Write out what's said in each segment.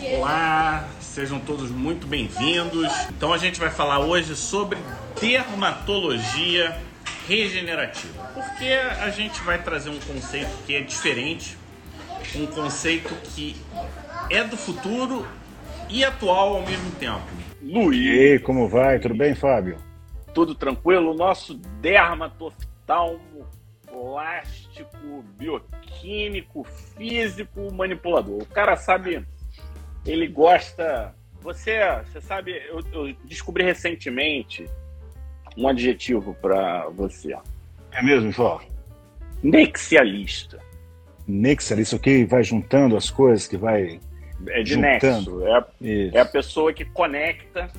Olá, sejam todos muito bem-vindos. Então a gente vai falar hoje sobre dermatologia regenerativa. Porque a gente vai trazer um conceito que é diferente, um conceito que é do futuro e atual ao mesmo tempo. Luiz. E aí, como vai? Tudo bem, Fábio? Tudo tranquilo. Nosso dermatoftalmo plástico, bioquímico, físico, manipulador. O cara sabe, ele gosta. Você, você sabe, eu, eu descobri recentemente um adjetivo para você. É mesmo, Jó? Nexialista. Nexialista, o que vai juntando as coisas, que vai. É de juntando. nexo. É, é a pessoa que conecta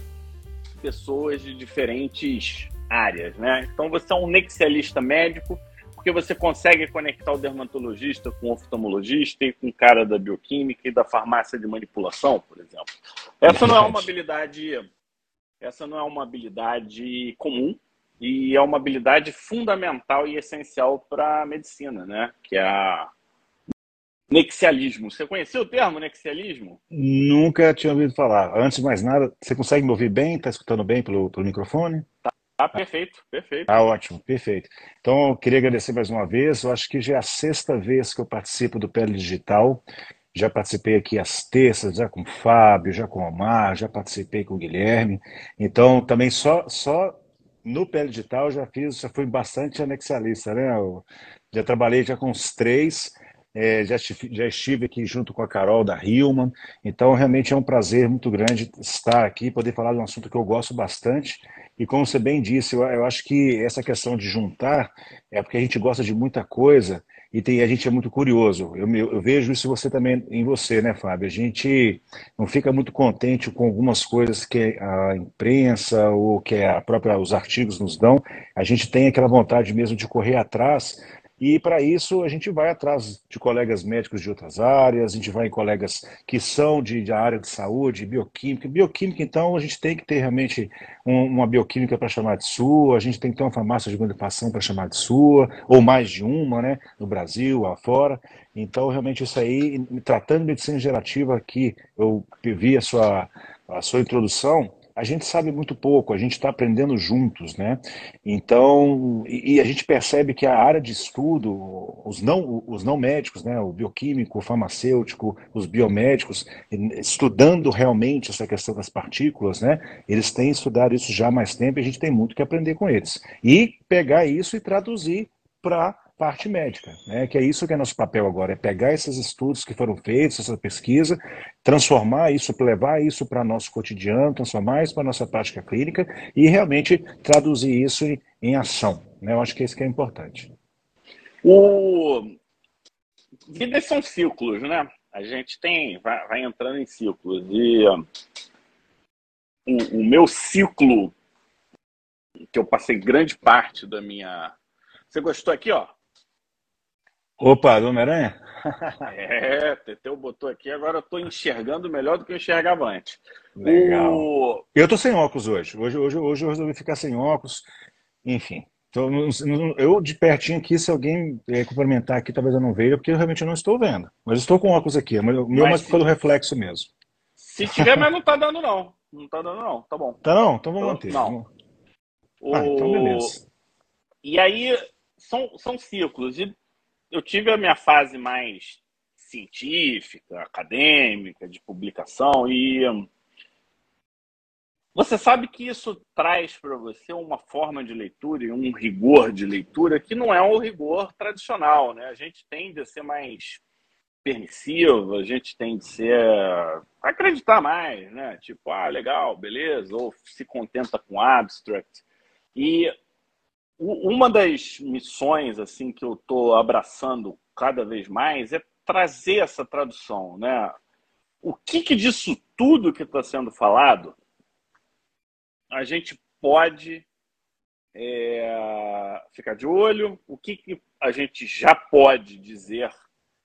pessoas de diferentes áreas, né? Então você é um nexialista médico porque você consegue conectar o dermatologista com o oftalmologista e com o cara da bioquímica e da farmácia de manipulação, por exemplo. Essa não é uma habilidade, essa não é uma habilidade comum e é uma habilidade fundamental e essencial para a medicina, né? Que é a nexialismo. Você conheceu o termo nexialismo? Nunca tinha ouvido falar. Antes de mais nada, você consegue me ouvir bem? Está escutando bem pelo, pelo microfone? Tá. Ah, perfeito, perfeito. Ah, ótimo, perfeito. Então, eu queria agradecer mais uma vez. Eu acho que já é a sexta vez que eu participo do Pele Digital. Já participei aqui às terças, já com o Fábio, já com o Omar, já participei com o Guilherme. Então, também só, só no Pele Digital já fiz, já fui bastante anexialista, né? Eu já trabalhei já com os três. É, já, já, estive aqui junto com a Carol da Hillman, então realmente é um prazer muito grande estar aqui, poder falar de um assunto que eu gosto bastante e como você bem disse, eu, eu, acho que essa questão de juntar é porque a gente gosta de muita coisa e tem, a gente é muito curioso. Eu, eu, eu, vejo isso você também em você, né, Fábio? A gente não fica muito contente com algumas coisas que a imprensa ou que a própria, os artigos nos dão. A gente tem aquela vontade mesmo de correr atrás e para isso a gente vai atrás de colegas médicos de outras áreas, a gente vai em colegas que são de, de área de saúde, bioquímica. Bioquímica, então, a gente tem que ter realmente um, uma bioquímica para chamar de sua, a gente tem que ter uma farmácia de manipulação para chamar de sua, ou mais de uma, né, no Brasil, fora. Então, realmente, isso aí, tratando de medicina gerativa aqui, eu vi a sua, a sua introdução, a gente sabe muito pouco, a gente está aprendendo juntos, né? Então, e, e, a gente percebe que a área de estudo, os não, os não médicos, né? O bioquímico, o farmacêutico, os biomédicos, estudando realmente essa questão das partículas, né? Eles têm estudado isso já há mais tempo e a gente tem muito que aprender com eles. E pegar isso e traduzir para parte médica, né? que é isso que é nosso papel agora, é pegar esses estudos que foram feitos, essa pesquisa, transformar isso, levar isso para nosso cotidiano, transformar isso para nossa prática clínica e realmente traduzir isso em, em ação. Né? Eu acho que é isso que é importante. O... Vidas são ciclos, né? A gente tem, vai, vai entrando em ciclos. E o, o meu ciclo, que eu passei grande parte da minha. Você gostou aqui, ó? Opa, do Homem-Aranha? é, Teteu botou aqui, agora eu estou enxergando melhor do que eu enxergava antes. Legal. O... Eu estou sem óculos hoje. Hoje, hoje. hoje eu resolvi ficar sem óculos. Enfim. Então, eu de pertinho aqui, se alguém é, complementar aqui, talvez eu não veja, porque eu realmente não estou vendo. Mas estou com óculos aqui. O meu mas mais se... pelo reflexo mesmo. Se tiver, mas não está dando, não. Não está dando, não. Tá bom. Tá não? Então vamos manter. Não. O... Ah, então beleza. E aí, são, são ciclos. E eu tive a minha fase mais científica, acadêmica, de publicação, e você sabe que isso traz para você uma forma de leitura e um rigor de leitura que não é um rigor tradicional, né? A gente tende a ser mais permissivo, a gente tende a ser acreditar mais, né? Tipo, ah, legal, beleza, ou se contenta com abstract. E uma das missões assim que eu estou abraçando cada vez mais é trazer essa tradução, né? O que, que disso tudo que está sendo falado a gente pode é, ficar de olho? O que, que a gente já pode dizer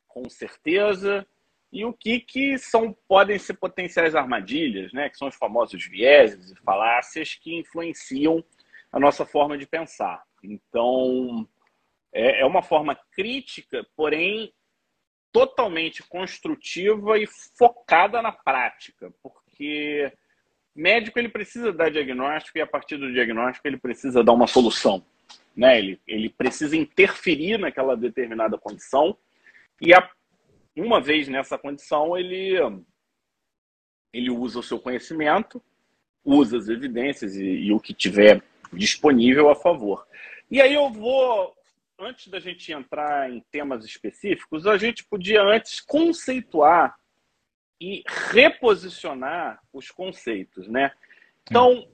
com certeza? E o que, que são podem ser potenciais armadilhas, né? Que são os famosos vieses e falácias que influenciam a nossa forma de pensar. Então, é, é uma forma crítica, porém totalmente construtiva e focada na prática, porque médico ele precisa dar diagnóstico e a partir do diagnóstico ele precisa dar uma solução, né? Ele, ele precisa interferir naquela determinada condição e a, uma vez nessa condição ele ele usa o seu conhecimento, usa as evidências e, e o que tiver disponível a favor. E aí eu vou antes da gente entrar em temas específicos, a gente podia antes conceituar e reposicionar os conceitos, né? Então,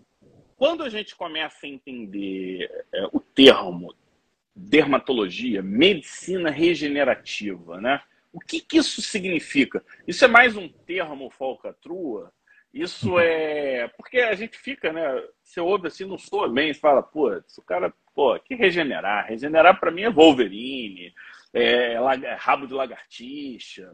quando a gente começa a entender é, o termo dermatologia, medicina regenerativa, né? O que, que isso significa? Isso é mais um termo falcatrua? Isso é. Porque a gente fica, né? Você ouve assim, não sou bem, você fala, pô, o cara, pô, que regenerar? Regenerar para mim é Wolverine, é, é rabo de lagartixa.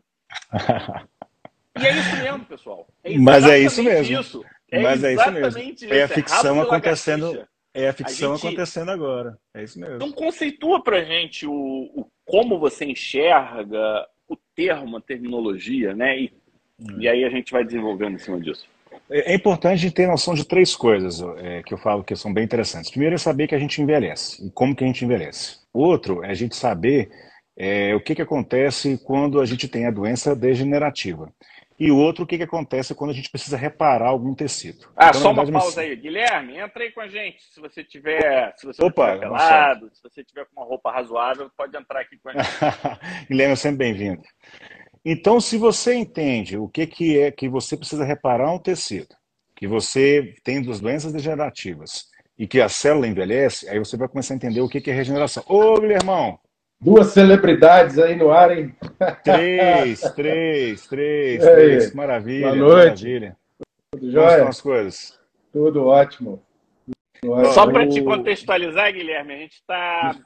e é isso mesmo, pessoal. É Mas é isso mesmo. Isso. É Mas é isso mesmo. Isso. É a ficção acontecendo. É a ficção a gente... acontecendo agora. É isso mesmo. Então conceitua pra gente o, o como você enxerga o termo, a terminologia, né? E e aí a gente vai desenvolvendo em cima disso. É, é importante ter noção de três coisas é, que eu falo que são bem interessantes. Primeiro é saber que a gente envelhece e como que a gente envelhece. Outro é a gente saber é, o que, que acontece quando a gente tem a doença degenerativa. E o outro, o que, que acontece quando a gente precisa reparar algum tecido. Ah, então, só uma pausa aí. Guilherme, entra aí com a gente. Se você tiver, se você Opa, tiver pelado, se você tiver com uma roupa razoável, pode entrar aqui com a gente. Guilherme sempre bem-vindo. Então, se você entende o que, que é que você precisa reparar um tecido, que você tem duas doenças degenerativas e que a célula envelhece, aí você vai começar a entender o que, que é regeneração. Ô, Guilhermão! Duas celebridades aí no ar, hein? Três, três, três, três. Maravilha, Boa noite. maravilha. Tudo jóia? Como estão as coisas? Tudo ótimo. Só para te contextualizar, Guilherme, a gente está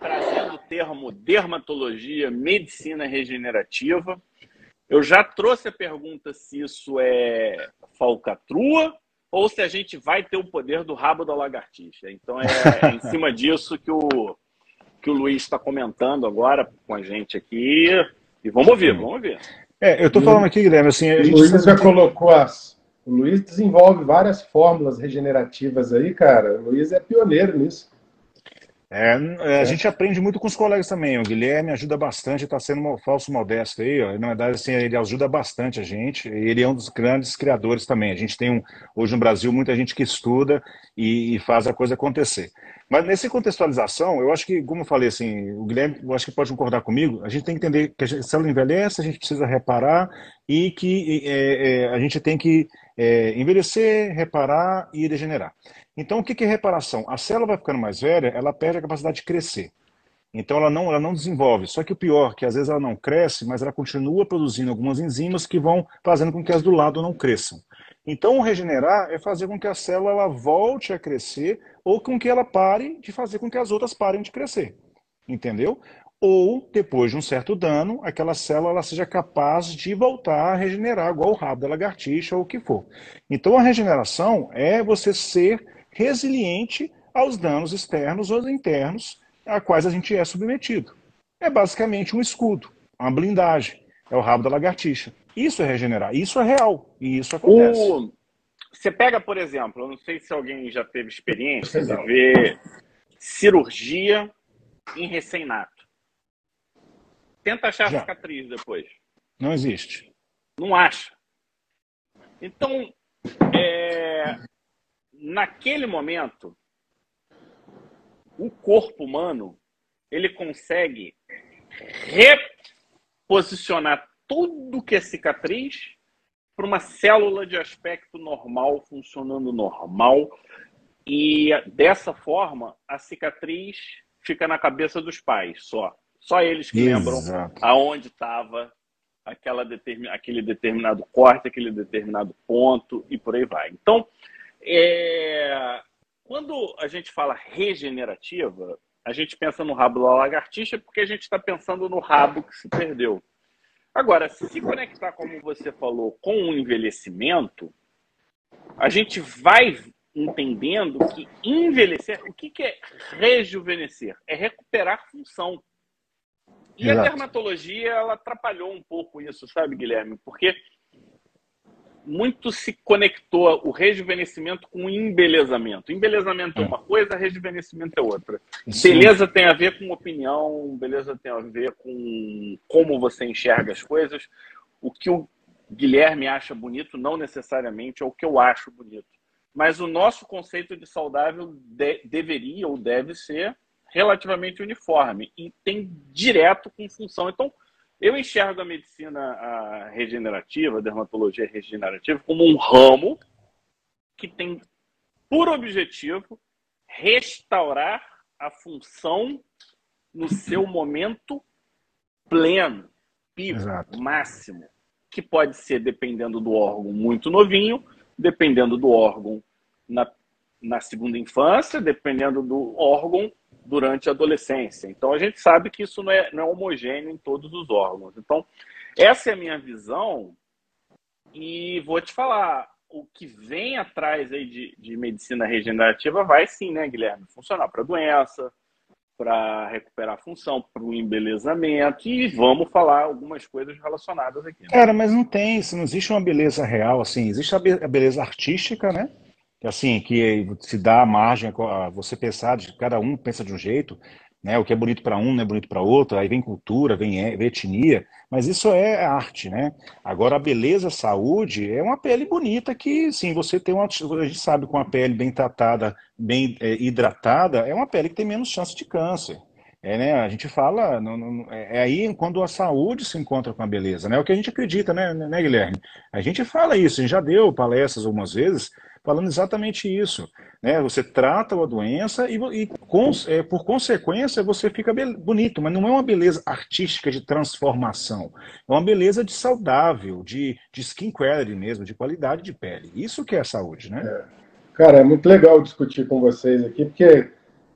trazendo o termo dermatologia, medicina regenerativa. Eu já trouxe a pergunta se isso é falcatrua ou se a gente vai ter o poder do rabo da lagartixa. Então é, é em cima disso que o, que o Luiz está comentando agora com a gente aqui. E vamos ouvir, vamos ouvir. É, eu estou falando aqui, Guilherme, assim... o Luiz já colocou as... O Luiz desenvolve várias fórmulas regenerativas aí, cara. O Luiz é pioneiro nisso. É, é, a gente aprende muito com os colegas também. O Guilherme ajuda bastante, está sendo um falso modesto aí. Ó. Na verdade, assim, ele ajuda bastante a gente. Ele é um dos grandes criadores também. A gente tem um, hoje no Brasil muita gente que estuda e, e faz a coisa acontecer. Mas nessa contextualização, eu acho que, como eu falei assim, o Guilherme, eu acho que pode concordar comigo, a gente tem que entender que a ela envelhece, a gente precisa reparar e que é, é, a gente tem que é, envelhecer, reparar e degenerar. Então, o que é reparação? A célula vai ficando mais velha, ela perde a capacidade de crescer. Então, ela não, ela não desenvolve. Só que o pior, que às vezes ela não cresce, mas ela continua produzindo algumas enzimas que vão fazendo com que as do lado não cresçam. Então, regenerar é fazer com que a célula ela volte a crescer ou com que ela pare de fazer com que as outras parem de crescer. Entendeu? Ou, depois de um certo dano, aquela célula ela seja capaz de voltar a regenerar, igual o rabo da lagartixa ou o que for. Então, a regeneração é você ser resiliente aos danos externos ou internos a quais a gente é submetido. É basicamente um escudo, uma blindagem. É o rabo da lagartixa. Isso é regenerar. Isso é real. E isso acontece. O... Você pega, por exemplo, eu não sei se alguém já teve experiência de ver cirurgia em recém-nato. Tenta achar já. cicatriz depois. Não existe. Não acha. Então, é, naquele momento, o corpo humano ele consegue reposicionar tudo que é cicatriz para uma célula de aspecto normal, funcionando normal. E dessa forma, a cicatriz fica na cabeça dos pais só. Só eles que Exato. lembram aonde estava aquela determin... aquele determinado corte, aquele determinado ponto e por aí vai. Então, é... quando a gente fala regenerativa, a gente pensa no rabo da lagartixa porque a gente está pensando no rabo que se perdeu. Agora, se conectar, como você falou, com o envelhecimento, a gente vai entendendo que envelhecer, o que é rejuvenescer? É recuperar função. E Exato. a dermatologia, ela atrapalhou um pouco isso, sabe, Guilherme? Porque muito se conectou o rejuvenescimento com o embelezamento. Embelezamento é, é uma coisa, rejuvenescimento é outra. Sim. Beleza tem a ver com opinião, beleza tem a ver com como você enxerga as coisas. O que o Guilherme acha bonito não necessariamente é o que eu acho bonito. Mas o nosso conceito de saudável de, deveria ou deve ser relativamente uniforme e tem direto com função. Então, eu enxergo a medicina regenerativa, a dermatologia regenerativa, como um ramo que tem por objetivo restaurar a função no seu momento pleno, pico, Exato. máximo, que pode ser dependendo do órgão muito novinho, dependendo do órgão na, na segunda infância, dependendo do órgão durante a adolescência. Então a gente sabe que isso não é, não é homogêneo em todos os órgãos. Então, essa é a minha visão, e vou te falar, o que vem atrás aí de, de medicina regenerativa vai sim, né, Guilherme? Funcionar para doença, para recuperar a função, para o embelezamento, e vamos falar algumas coisas relacionadas aqui. Né? Cara, mas não tem, não existe uma beleza real, assim, existe a beleza artística, né? Assim, que se dá margem a você pensar, de cada um pensa de um jeito, né? O que é bonito para um não é bonito para outro, aí vem cultura, vem, vem etnia, mas isso é arte, né? Agora a beleza, a saúde é uma pele bonita que, sim, você tem uma, a gente sabe com a pele bem tratada, bem é, hidratada, é uma pele que tem menos chance de câncer. É, né, a gente fala, não, não, é, é aí quando a saúde se encontra com a beleza, né? É o que a gente acredita, né, né, Guilherme? A gente fala isso, a gente já deu palestras algumas vezes falando exatamente isso. Né? Você trata a doença e, e com, é, por consequência você fica bonito, mas não é uma beleza artística de transformação. É uma beleza de saudável, de, de skincare mesmo, de qualidade de pele. Isso que é saúde, né? É. Cara, é muito legal discutir com vocês aqui, porque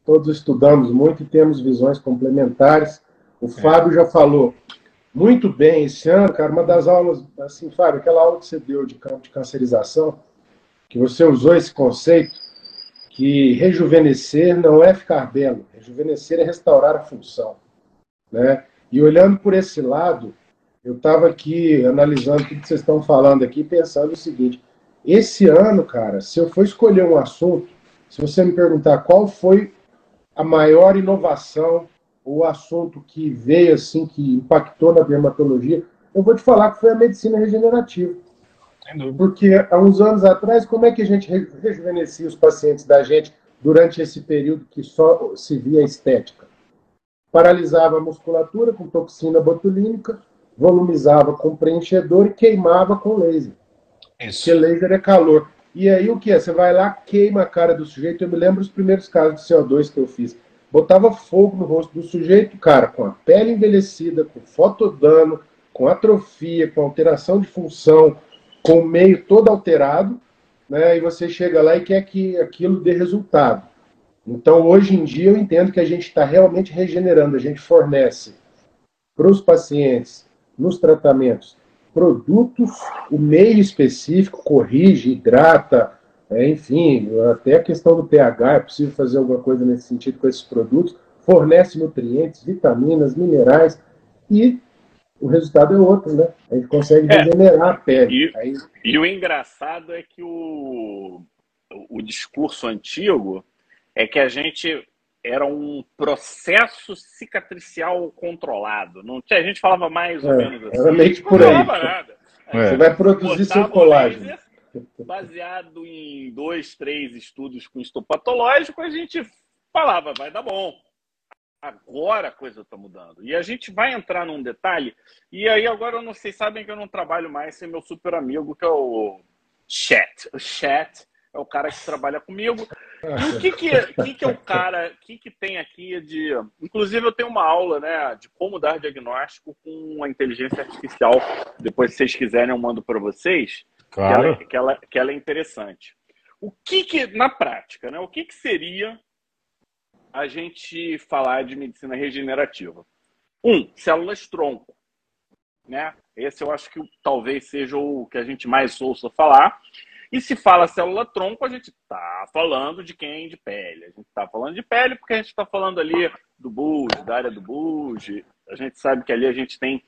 todos estudamos muito e temos visões complementares. O é. Fábio já falou muito bem esse ano, cara, uma das aulas, assim, Fábio, aquela aula que você deu de campo de cancerização, que você usou esse conceito que rejuvenescer não é ficar belo, rejuvenescer é restaurar a função, né? E olhando por esse lado, eu estava aqui analisando tudo que vocês estão falando aqui, pensando o seguinte: esse ano, cara, se eu for escolher um assunto, se você me perguntar qual foi a maior inovação, o assunto que veio assim, que impactou na dermatologia, eu vou te falar que foi a medicina regenerativa. Porque há uns anos atrás, como é que a gente rejuvenescia os pacientes da gente durante esse período que só se via estética? Paralisava a musculatura com toxina botulínica, volumizava com preenchedor e queimava com laser. Isso. Porque laser é calor. E aí o que é? Você vai lá, queima a cara do sujeito. Eu me lembro dos primeiros casos de CO2 que eu fiz. Botava fogo no rosto do sujeito, cara, com a pele envelhecida, com fotodano, com atrofia, com alteração de função, com o meio todo alterado, né, e você chega lá e quer que aquilo dê resultado. Então, hoje em dia, eu entendo que a gente está realmente regenerando, a gente fornece para os pacientes, nos tratamentos, produtos, o meio específico corrige, hidrata, é, enfim, até a questão do pH, é possível fazer alguma coisa nesse sentido com esses produtos, fornece nutrientes, vitaminas, minerais e o resultado é outro, né? A gente consegue é. regenerar a pele. E, Aí... e, o engraçado é que o, o discurso antigo é que a gente era um processo cicatricial controlado. Não tinha, a gente falava mais ou é, menos assim. Era meio que por aí. Não falava nada. É. Você vai produzir seu colágeno. Baseado em dois, três estudos com histopatológico, a gente falava, vai dar bom agora a coisa está mudando. E a gente vai entrar num detalhe. E aí agora eu não sei, sabem que eu não trabalho mais sem meu super amigo, que é o Chat. O Chat é o cara que trabalha comigo. E o que que, que, que é o cara, o que, que tem aqui de... Inclusive eu tenho uma aula, né, de como dar diagnóstico com a inteligência artificial. Depois, se vocês quiserem, eu mando para vocês. Claro. Que ela, que ela, que ela é interessante. O que que, na prática, né, o que que seria a gente falar de medicina regenerativa? Um, células tronco. Né? Esse eu acho que talvez seja o que a gente mais ouça falar. E se fala célula tronco, a gente está falando de quem? De pele. A gente está falando de pele porque a gente está falando ali do bulge, da área do bulge, A gente sabe que ali a gente tem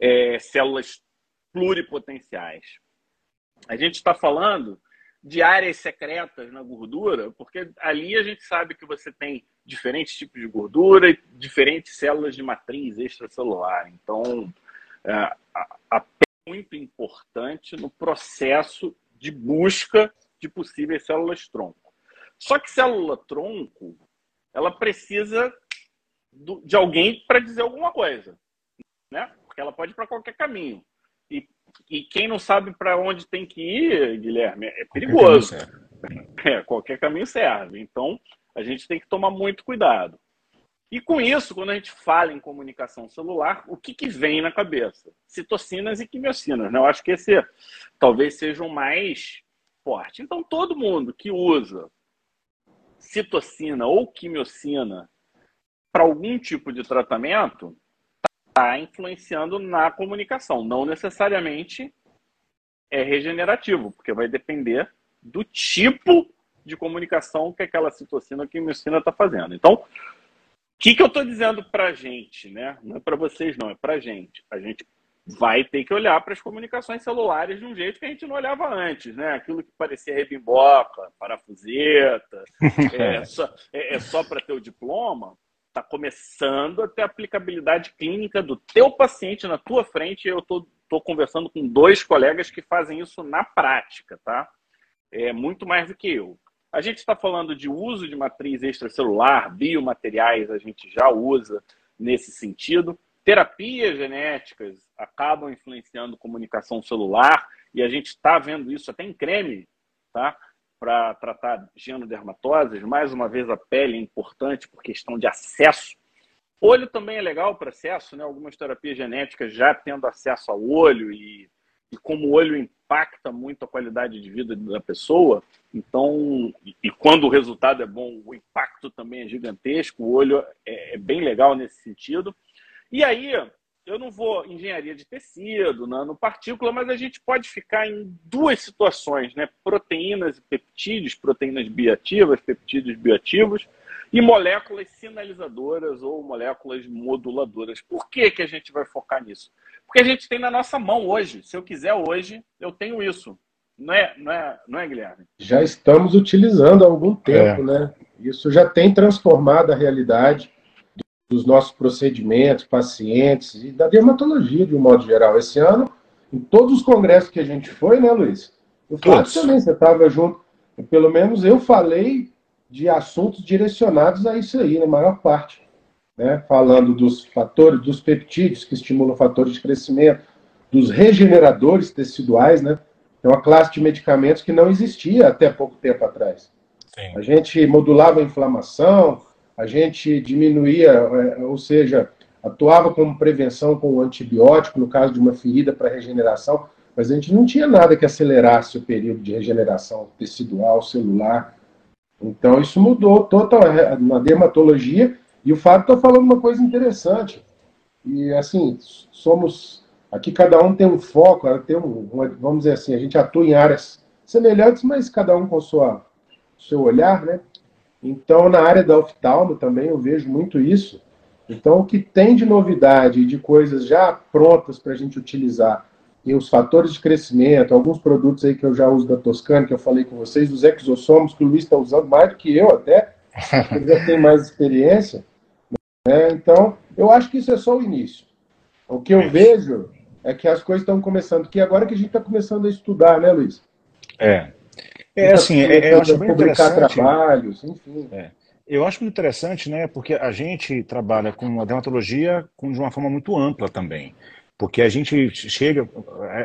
é, células pluripotenciais. A gente está falando de áreas secretas na gordura, porque ali a gente sabe que você tem diferentes tipos de gordura e diferentes células de matriz extracelular. Então, é, é muito importante no processo de busca de possíveis células tronco. Só que célula tronco, ela precisa do, de alguém para dizer alguma coisa, né? Porque ela pode ir para qualquer caminho. E, quem não sabe para onde tem que ir, Guilherme, é perigoso. É, qualquer caminho serve. Então, a gente tem que tomar muito cuidado. E com isso, quando a gente fala em comunicação celular, o que, que vem na cabeça? Citocinas e quimiocinas. Né? Eu acho que esse talvez seja o mais forte. Então, todo mundo que usa citocina ou quimiocina para algum tipo de tratamento está influenciando na comunicação. Não necessariamente é regenerativo, porque vai depender do tipo de comunicação que aquela citocina ou quimiocina está fazendo. Então, o que, que eu estou dizendo para a gente? Né? Não é para vocês, não, é para a gente. A gente vai ter que olhar para as comunicações celulares de um jeito que a gente não olhava antes, né? Aquilo que parecia rebimboca, parafuseta, é só, é, é só para ter o diploma, está começando a ter aplicabilidade clínica do teu paciente na tua frente. Eu estou conversando com dois colegas que fazem isso na prática, tá? É muito mais do que eu. A gente está falando de uso de matriz extracelular, biomateriais, a gente já usa nesse sentido. Terapias genéticas acabam influenciando comunicação celular e a gente está vendo isso até em creme, tá? Para tratar genodermatoses. Mais uma vez, a pele é importante por questão de acesso. Olho também é legal para acesso, né? Algumas terapias genéticas já tendo acesso ao olho e, e como o olho impacta muito a qualidade de vida da pessoa, então, e, e quando o resultado é bom, o impacto também é gigantesco. O olho é, é bem legal nesse sentido. E aí, eu não vou engenharia de tecido, nanopartícula, mas a gente pode ficar em duas situações, né? Proteínas e peptídeos, proteínas bioativas, peptídeos bioativos, e moléculas sinalizadoras ou moléculas moduladoras. Por que, que a gente vai focar nisso? Porque a gente tem na nossa mão hoje. Se eu quiser hoje, eu tenho isso. Não é, não é, não é Guilherme? Já estamos utilizando há algum tempo, é. né? Isso já tem transformado a realidade dos nossos procedimentos, pacientes e da dermatologia de um modo geral. Esse ano, em todos os congressos que a gente foi, né, Luiz? O Flávio também, você estava junto. Pelo menos eu falei de assuntos direcionados a isso aí, na maior parte. Né? Falando dos fatores, dos peptídeos que estimulam fatores de crescimento, dos regeneradores teciduais, né? É uma classe de medicamentos que não existia até pouco tempo atrás. Sim. A gente modulava a inflamação, a gente diminuía, é, ou seja, atuava como prevenção com o antibiótico no caso de uma ferida para regeneração, mas a gente não tinha nada que acelerasse o período de regeneração tecidual, celular. Então isso mudou total é, na dermatologia e o Fábio está falando uma coisa interessante. E assim, somos aqui cada um tem um foco, tem um, vamos dizer assim, a gente atua em áreas semelhantes, mas cada um com sua seu olhar, né? Então, na área da oftalmo também eu vejo muito isso. Então, o que tem de novidade, de coisas já prontas para a gente utilizar, e os fatores de crescimento, alguns produtos aí que eu já uso da Toscana, que eu falei com vocês, os exossomos, que o Luiz está usando mais do que eu até, ele já tem mais experiência. Né? Então, eu acho que isso é só o início. O que eu vejo é que as coisas estão começando, que agora que a gente está começando a estudar, né, Luiz? É, é assim, é, eu acho bem interessante. trabalhos, enfim. É. Eu acho muito interessante, né, porque a gente trabalha com a dermatologia com, de uma forma muito ampla também. Porque a gente chega,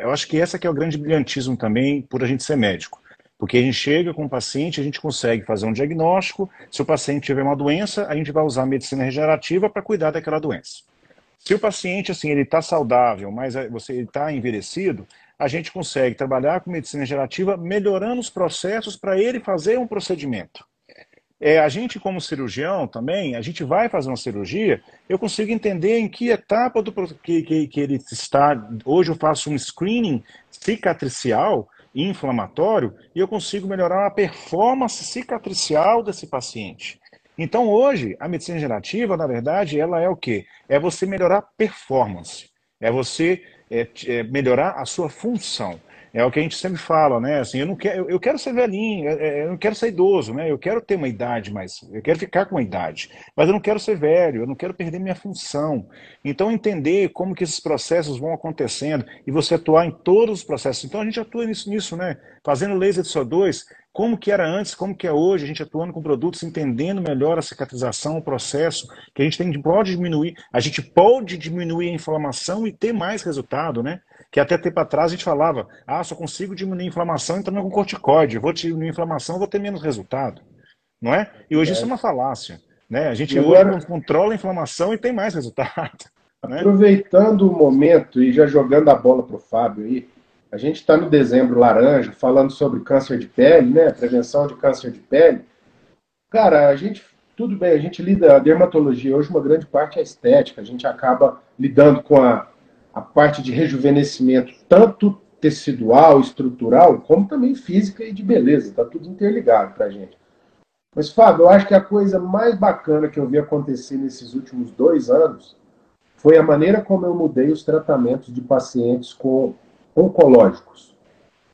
eu acho que essa que é o grande brilhantismo também por a gente ser médico. Porque a gente chega com o paciente, a gente consegue fazer um diagnóstico, se o paciente tiver uma doença, a gente vai usar a medicina regenerativa para cuidar daquela doença. Se o paciente, assim, ele está saudável, mas você está envelhecido, a gente consegue trabalhar com medicina gerativa melhorando os processos para ele fazer um procedimento. É, a gente, como cirurgião também, a gente vai fazer uma cirurgia, eu consigo entender em que etapa do que, que, que ele está. Hoje eu faço um screening cicatricial e inflamatório e eu consigo melhorar a performance cicatricial desse paciente. Então, hoje, a medicina regenerativa, na verdade, ela é o quê? É você melhorar a performance, é você é, é melhorar a sua função. É o que a gente sempre fala, né? Assim, eu não quero, eu quero ser velhinho, é, é, eu não quero ser idoso, né? Eu quero ter uma idade mais, eu quero ficar com uma idade, mas eu não quero ser velho, eu não quero perder minha função. Então entender como que esses processos vão acontecendo e você atuar em todos os processos. Então a gente atua nisso, nisso, né? Fazendo laser de CO2, como que era antes, como que é hoje, a gente atuando com produtos, entendendo melhor a cicatrização, o processo, que a gente tem, pode diminuir, a gente pode diminuir a inflamação e ter mais resultado, né? que até tempo atrás a gente falava, ah, só consigo diminuir a inflamação entrando com corticoide, vou diminuir a inflamação, vou ter menos resultado, não é? E hoje é. isso é uma falácia, né? A gente agora... hoje controla a inflamação e tem mais resultado. Né? Aproveitando o momento e já jogando a bola para o Fábio aí, a gente está no dezembro laranja, falando sobre câncer de pele, né? Prevenção de câncer de pele. Cara, a gente, tudo bem, a gente lida, a dermatologia hoje, uma grande parte é estética, a gente acaba lidando com a a parte de rejuvenescimento, tanto tecidual, estrutural, como também física e de beleza. Está tudo interligado para a gente. Mas, Fábio, eu acho que a coisa mais bacana que eu vi acontecer nesses últimos dois anos foi a maneira como eu mudei os tratamentos de pacientes com oncológicos.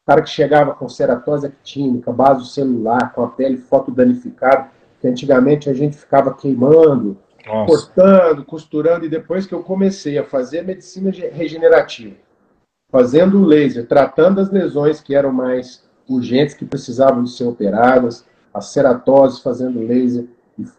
O cara que chegava com ceratose actínica, base celular, com a pele fotodanificada, que antigamente a gente ficava queimando, nossa. cortando, costurando, e depois que eu comecei a fazer medicina regenerativa, fazendo o laser, tratando as lesões que eram mais urgentes, que precisavam de ser operadas, a ceratose fazendo laser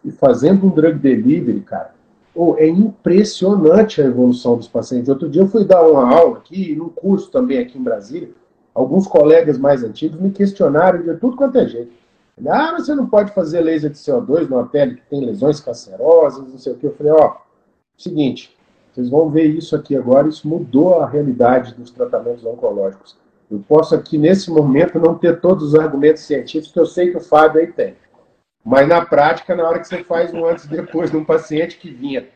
e, fazendo um drug delivery, cara. Oh, é impressionante a evolução dos pacientes. Outro dia eu fui dar uma aula aqui, num curso também aqui em Brasília. Alguns colegas mais antigos me questionaram de tudo quanto é jeito. Ah, você não pode fazer laser de CO2 numa pele que tem lesões cancerosas, não sei o que. Eu falei, ó, seguinte, vocês vão ver isso aqui agora, isso mudou a realidade dos tratamentos oncológicos. Eu posso aqui, nesse momento, não ter todos os argumentos científicos que eu sei que o Fábio aí tem. Mas na prática, na hora que você faz um antes e depois de um paciente que vinha.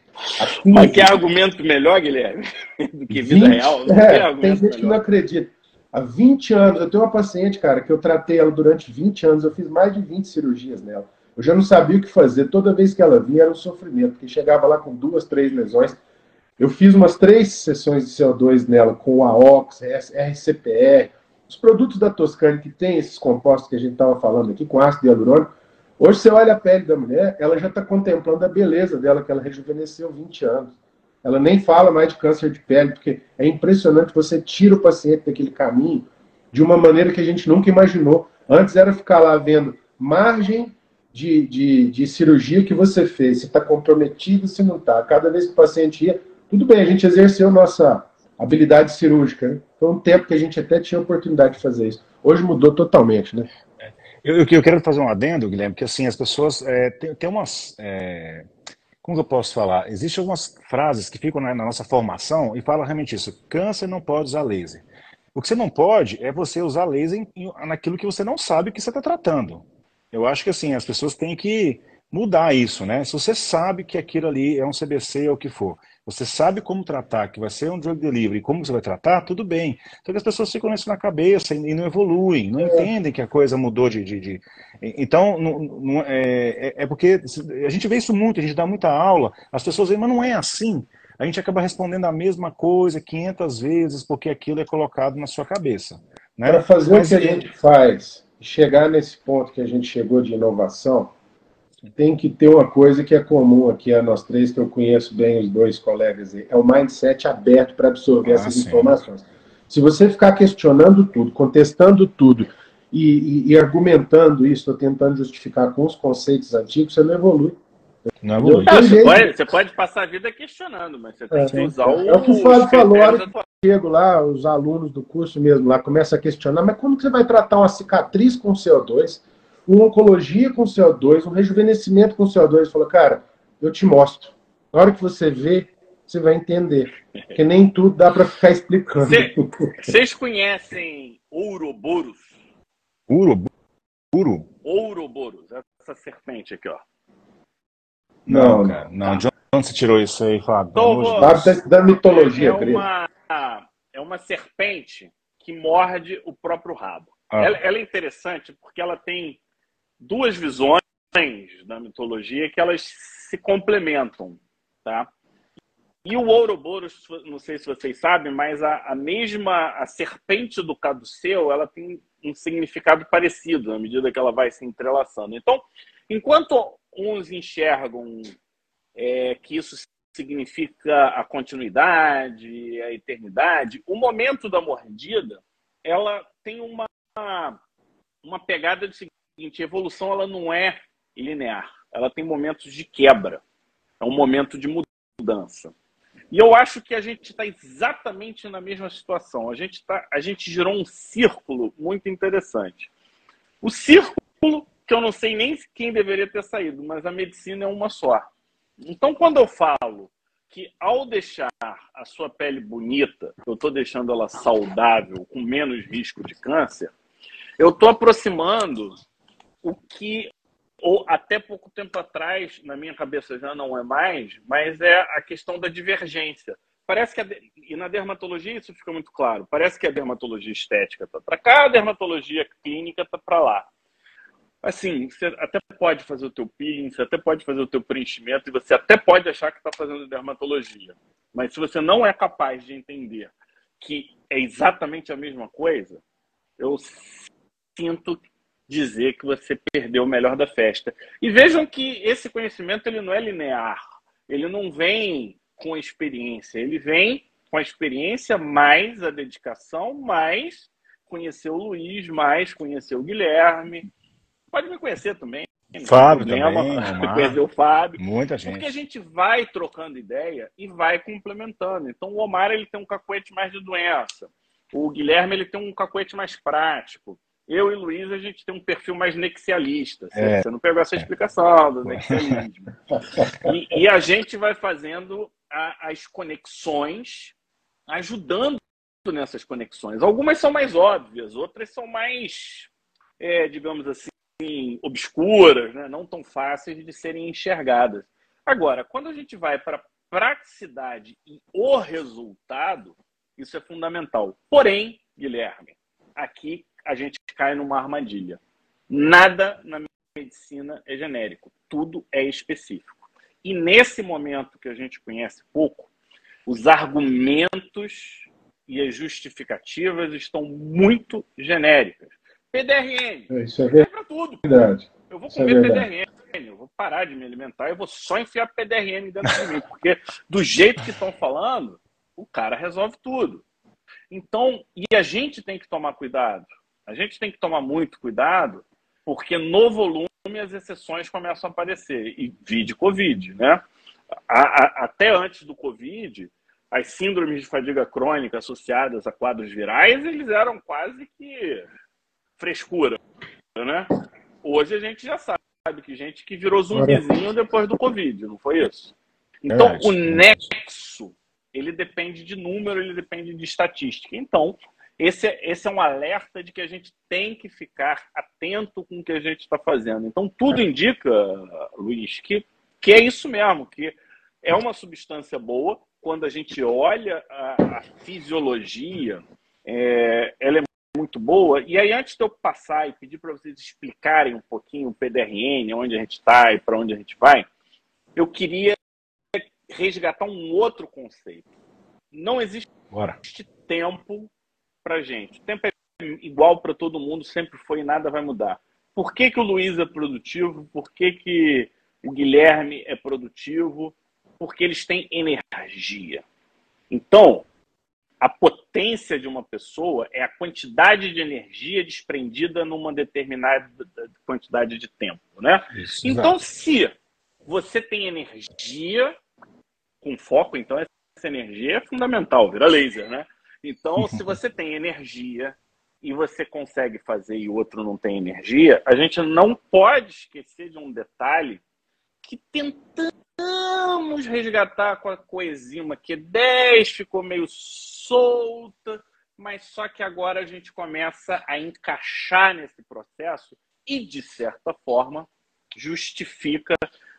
Mas quer argumento melhor, Guilherme? Do que vida 20, real? Não é, tem gente melhor. que não acredita. Há 20 anos, eu tenho uma paciente, cara, que eu tratei ela durante 20 anos, eu fiz mais de 20 cirurgias nela. Eu já não sabia o que fazer. Toda vez que ela vinha era um sofrimento, porque chegava lá com duas, três lesões. Eu fiz umas três sessões de CO2 nela, com a AOX, RCPR, os produtos da Toscane que tem esses compostos que a gente estava falando aqui, com ácido hialurônico. Hoje você olha a pele da mulher, ela já está contemplando a beleza dela, que ela rejuvenesceu 20 anos. Ela nem fala mais de câncer de pele, porque é impressionante, você tira o paciente daquele caminho de uma maneira que a gente nunca imaginou. Antes era ficar lá vendo margem de, de, de cirurgia que você fez, se está comprometido, se não está. Cada vez que o paciente ia, tudo bem, a gente exerceu nossa habilidade cirúrgica. Né? Foi um tempo que a gente até tinha oportunidade de fazer isso. Hoje mudou totalmente, né? Eu, eu, quero fazer um adendo, Guilherme, que assim, as pessoas é, tem, tem umas. É como eu posso falar? Existem algumas frases que ficam na, na nossa formação e falam realmente isso. Câncer não pode usar laser. O que você não pode é você usar laser em, naquilo que você não sabe que você está tratando. Eu acho que assim, as pessoas têm que mudar isso, né? Se você sabe que aquilo ali é um CBC ou o que for, você sabe como tratar, que vai ser um drug delivery, como você vai tratar, tudo bem. Só que as pessoas ficam isso na cabeça e, não evoluem, não é. entendem que a coisa mudou de. de, de... Então, não, não, é, é, é, porque a gente vê isso muito, a gente dá muita aula, as pessoas dizem, mas não é assim. A gente acaba respondendo a mesma coisa 500 vezes porque aquilo é colocado na sua cabeça. Né? Para fazer mas, o que a gente faz, chegar nesse ponto que a gente chegou de inovação, tem que ter uma coisa que é comum aqui a nós três, que eu conheço bem os dois colegas aí, é o mindset aberto para absorver ah, essas sim. informações. Se você ficar questionando tudo, contestando tudo e, e, e argumentando isso, ou tentando justificar com os conceitos antigos, você não evolui. Não evolui. Não, você, pode, você, pode, passar a vida questionando, mas você tem é, que usar o. É o que o Fábio falou, a hora que chego lá, os alunos do curso mesmo lá começam a questionar, mas como que você vai tratar uma cicatriz com CO2? Uma oncologia com CO2, um rejuvenescimento com CO2. Falou, cara, eu te mostro. Na hora que você vê, você vai entender. Porque nem tudo dá para ficar explicando. Vocês conhecem Ouroboros? Ouroboros? Ouroboros, essa serpente aqui, ó. Não, não cara. Não. De onde você tirou isso aí, Fábio? Fábio da mitologia, é uma, é uma serpente que morde o próprio rabo. Ah. Ela, ela, é interessante porque ela tem duas visões da mitologia que elas se complementam, tá? E o Ouroboros, não sei se vocês sabem, mas a, a mesma a serpente do caduceu, ela tem um significado parecido à medida que ela vai se entrelaçando. Então, enquanto uns enxergam é, que isso significa a continuidade, a eternidade, o momento da mordida, ela tem uma uma pegada de seguinte, a evolução ela não é linear, ela tem momentos de quebra, é um momento de mudança. E eu acho que a gente está exatamente na mesma situação. A gente, tá, a gente girou um círculo muito interessante. O círculo, que eu não sei nem quem deveria ter saído, mas a medicina é uma só. Então, quando eu falo que ao deixar a sua pele bonita, eu estou deixando ela saudável, com menos risco de câncer, eu estou aproximando o que ou até pouco tempo atrás, na minha cabeça já não é mais, mas é a questão da divergência. Parece que a, e na dermatologia isso fica muito claro. Parece que a dermatologia estética está para cá, a dermatologia clínica está para lá. Assim, você até pode fazer o teu peeling, você até pode fazer o teu preenchimento e você até pode achar que está fazendo dermatologia. Mas se você não é capaz de entender que é exatamente a mesma coisa, eu sinto dizer que você perdeu o melhor da festa. E vejam que esse conhecimento ele não é linear. Ele não vem com a experiência. Ele vem com a experiência mais a dedicação, mais conhecer o Luiz, mais conhecer o Guilherme. Pode me conhecer também. Fábio também, conhecer o Fábio. Muita gente. Porque a gente vai trocando ideia e vai complementando. Então o Omar ele tem um cacoete mais de doença. O Guilherme ele tem um cacoete mais prático. Eu e Luiz, a gente tem um perfil mais nexialista. É. Você não pegou essa explicação do nexialismo. e, e, a gente vai fazendo a, as conexões, ajudando nessas conexões. Algumas são mais óbvias, outras são mais, é, digamos assim, obscuras, né? não tão fáceis de serem enxergadas. Agora, quando a gente vai para praticidade e o resultado, isso é fundamental. Porém, Guilherme, aqui a gente cai numa armadilha. Nada na medicina é genérico, tudo é específico. E nesse momento que a gente conhece pouco, os argumentos e as justificativas estão muito genéricas. PDRN, é, isso é verdade. para tudo. Verdade. Eu vou é comer é PDRN, eu vou parar de me alimentar, eu vou só enfiar PDRN dentro de mim, porque do jeito que estão falando, o cara resolve tudo. Então, e a gente tem que tomar cuidado. A gente tem que tomar muito cuidado, porque no volume as exceções começam a aparecer. E vide Covid, né? A, a, até antes do Covid, as síndromes de fadiga crônica associadas a quadros virais, eles eram quase que frescura, né? Hoje a gente já sabe que gente que virou zumbizinho depois do Covid, não foi isso? Então, é, o nexo, ele depende de número, ele depende de estatística. Então, esse, é, esse é um alerta de que a gente tem que ficar atento com o que a gente está fazendo. Então, tudo indica, Luiz, que, que é isso mesmo, que é uma substância boa. Quando a gente olha a, a fisiologia, é, ela é muito boa. E aí, antes de eu passar e pedir para vocês explicarem um pouquinho o PDRN, onde a gente está e para onde a gente vai, eu queria resgatar um outro conceito. Não existe Bora. tempo para gente. O tempo é igual para todo mundo, sempre foi e nada vai mudar. Por que, que o Luiz é produtivo? Por que, que o Guilherme é produtivo? Porque eles têm energia. Então, a potência de uma pessoa é a quantidade de energia desprendida numa determinada quantidade de tempo, né? Isso, então, se você tem energia com foco, então essa energia é fundamental, vira laser, né? Então, se você tem energia e você consegue fazer e o outro não tem energia, a gente não pode esquecer de um detalhe que tentamos resgatar com a coesima, que 10 ficou meio solta, mas só que agora a gente começa a encaixar nesse processo e, de certa forma, justifica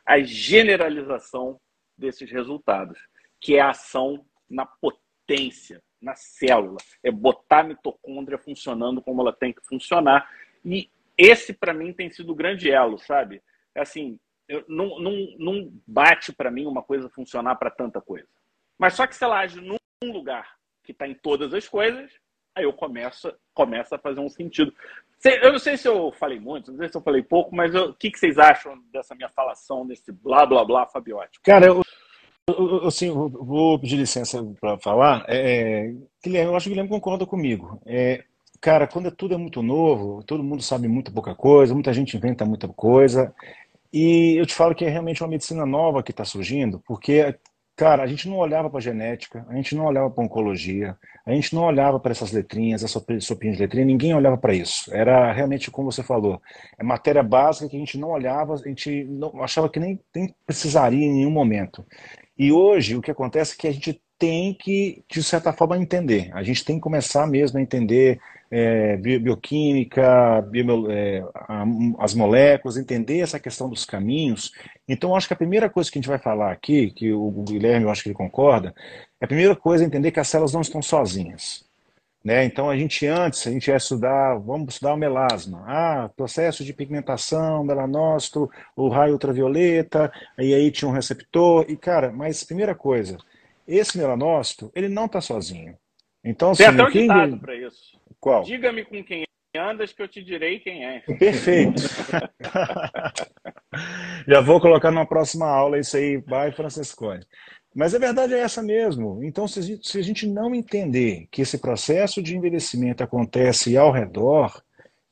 a generalização desses resultados, que é a ação na potência na célula, é botar a mitocôndria funcionando como ela tem que funcionar. E esse, para mim, tem sido o grande elo, sabe? assim, eu, não, não, não bate para mim uma coisa funcionar para tanta coisa. Mas só que se ela age num lugar que está em todas as coisas, aí eu começo, começo a fazer um sentido. Eu não sei se eu falei muito, não sei se eu falei pouco, mas o que, que vocês acham dessa minha falação, desse blá blá blá fabiótico? Cara, eu, eu, assim, vou pedir licença para falar. É, Guilherme, eu acho que o Guilherme concorda comigo. É, cara, quando é tudo é muito novo, todo mundo sabe muita pouca coisa, muita gente inventa muita coisa. E eu te falo que é realmente uma medicina nova que está surgindo, porque Cara, a gente não olhava para genética, a gente não olhava para oncologia, a gente não olhava para essas letrinhas, essa sopinha de letrinha, ninguém olhava para isso. Era realmente como você falou, é matéria básica que a gente não olhava, a gente não, achava que nem, nem precisaria em nenhum momento. E hoje o que acontece é que a gente tem que, de certa forma, entender. A gente tem que começar mesmo a entender é, bioquímica, bio, é, as moléculas, entender essa questão dos caminhos. Então, acho que a primeira coisa que a gente vai falar aqui, que o Guilherme, eu acho que ele concorda, é a primeira coisa é entender que as células não estão sozinhas. Né? Então, a gente antes, a gente ia estudar, vamos estudar o melasma. Ah, processo de pigmentação, melanócito, o raio ultravioleta, e aí tinha um receptor. E, cara, mas primeira coisa, esse melanócito, ele não está sozinho. Então, Tem assim, até um quem... ditado para isso. Qual? Diga-me com quem andas que eu te direi quem é. Perfeito. Já vou colocar numa próxima aula isso aí, vai Franciscone. Mas a verdade é essa mesmo. Então, se a gente não entender que esse processo de envelhecimento acontece ao redor,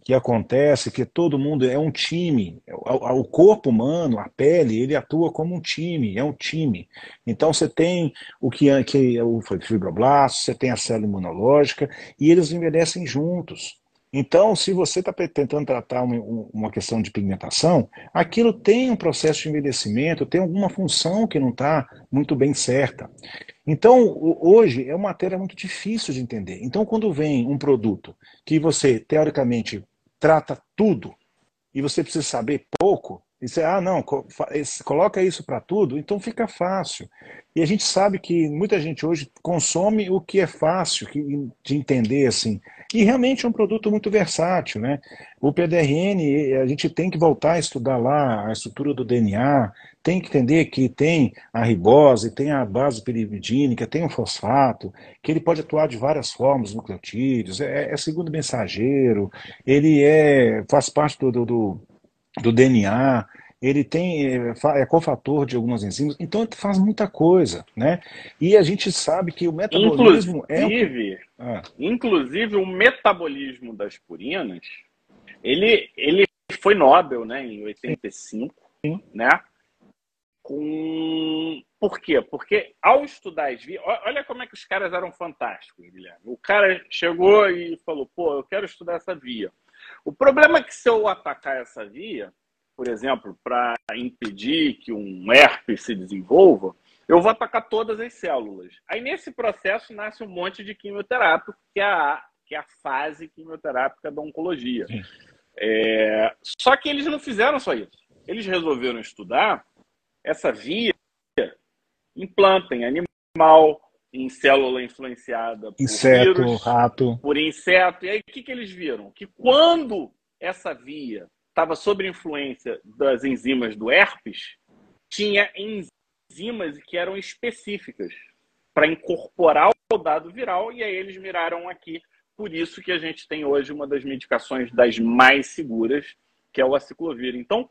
que acontece que todo mundo é um time. O corpo humano, a pele, ele atua como um time, é um time. Então você tem o que, é, o fibroblasto, você tem a célula imunológica e eles envelhecem juntos. Então, se você está tentando tratar uma, uma, questão de pigmentação, aquilo tem um processo de envelhecimento, tem alguma função que não está muito bem certa. Então, hoje é uma matéria muito difícil de entender. Então, quando vem um produto que você, teoricamente, trata tudo e você precisa saber pouco, e você, ah, não, coloca isso para tudo, então fica fácil. E a gente sabe que muita gente hoje consome o que é fácil de entender, assim. E realmente é um produto muito versátil, né? O PDRN, a gente tem que voltar a estudar lá a estrutura do DNA, tem que entender que tem a ribose, tem a base pirimidínica, tem o fosfato, que ele pode atuar de várias formas, nucleotídeos, é, é segundo mensageiro, ele é, faz parte do, do, do DNA, ele tem é, é cofator de algumas enzimas, então ele faz muita coisa, né? E a gente sabe que o metabolismo inclusive, é ah. inclusive o metabolismo das purinas, ele ele foi Nobel, né, em 85, Sim. né? Com por quê? Porque ao estudar as vias, olha como é que os caras eram fantásticos, Guilherme. O cara chegou e falou: "Pô, eu quero estudar essa via". O problema é que se eu atacar essa via, por exemplo, para impedir que um herpes se desenvolva, eu vou atacar todas as células. Aí nesse processo nasce um monte de quimioterápico, que é a, que é a fase quimioterápica da oncologia. É, só que eles não fizeram só isso. Eles resolveram estudar essa via em planta, em animal, em célula influenciada por inseto, vírus, rato. por inseto. E aí o que, que eles viram? Que quando essa via estava sob influência das enzimas do herpes, tinha enzimas que eram específicas para incorporar o dado viral e aí eles miraram aqui. Por isso que a gente tem hoje uma das medicações das mais seguras, que é o aciclovir. Então,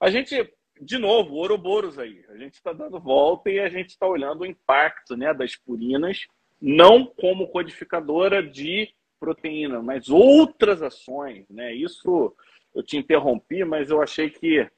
a gente de novo, Ouroboros aí. A gente está dando volta e a gente está olhando o impacto né, das purinas, não como codificadora de proteína, mas outras ações. Né? Isso eu te interrompi, mas eu achei que,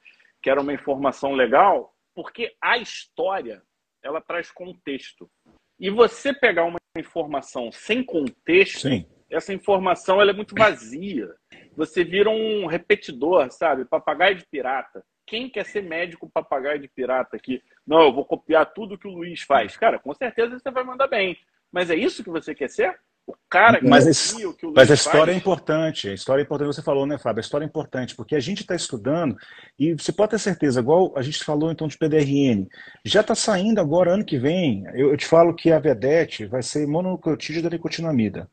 que era uma informação legal, porque a história ela traz contexto. E você pegar uma informação sem contexto, Sim. essa informação ela é muito vazia. Você vira um repetidor, sabe? Papagaio de pirata quem quer ser médico papagaio de pirata aqui? Não, eu vou copiar tudo que o Luiz faz. Cara, com certeza você vai mandar bem. Mas é isso que você quer ser? O cara que mas, esse, o que o Luiz Mas a história faz? é importante. A história é importante, você falou, né, Fábio? A história é importante, porque a gente está estudando, e você pode ter certeza, igual a gente falou então de PDRN, já está saindo agora, ano que vem, eu, eu te falo que a Vedete vai ser mononucleotídeo da nicotinamida.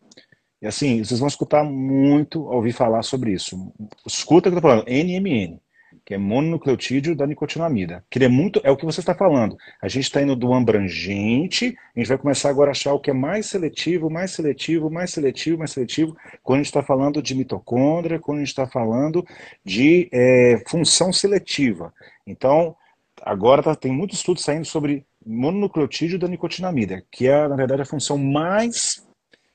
E assim, vocês vão escutar muito ouvir falar sobre isso. Escuta o que eu estou falando, NMN. Que é mononucleotídeo da nicotinamida. Que é muito, é o que você está falando. A gente está indo do abrangente, a gente vai começar agora a achar o que é mais seletivo, mais seletivo, mais seletivo, mais seletivo, quando a gente está falando de mitocôndria, quando a gente está falando de é, função seletiva. Então, agora tá, tem muito estudo saindo sobre mononucleotídeo da nicotinamida, que é, na verdade, a função mais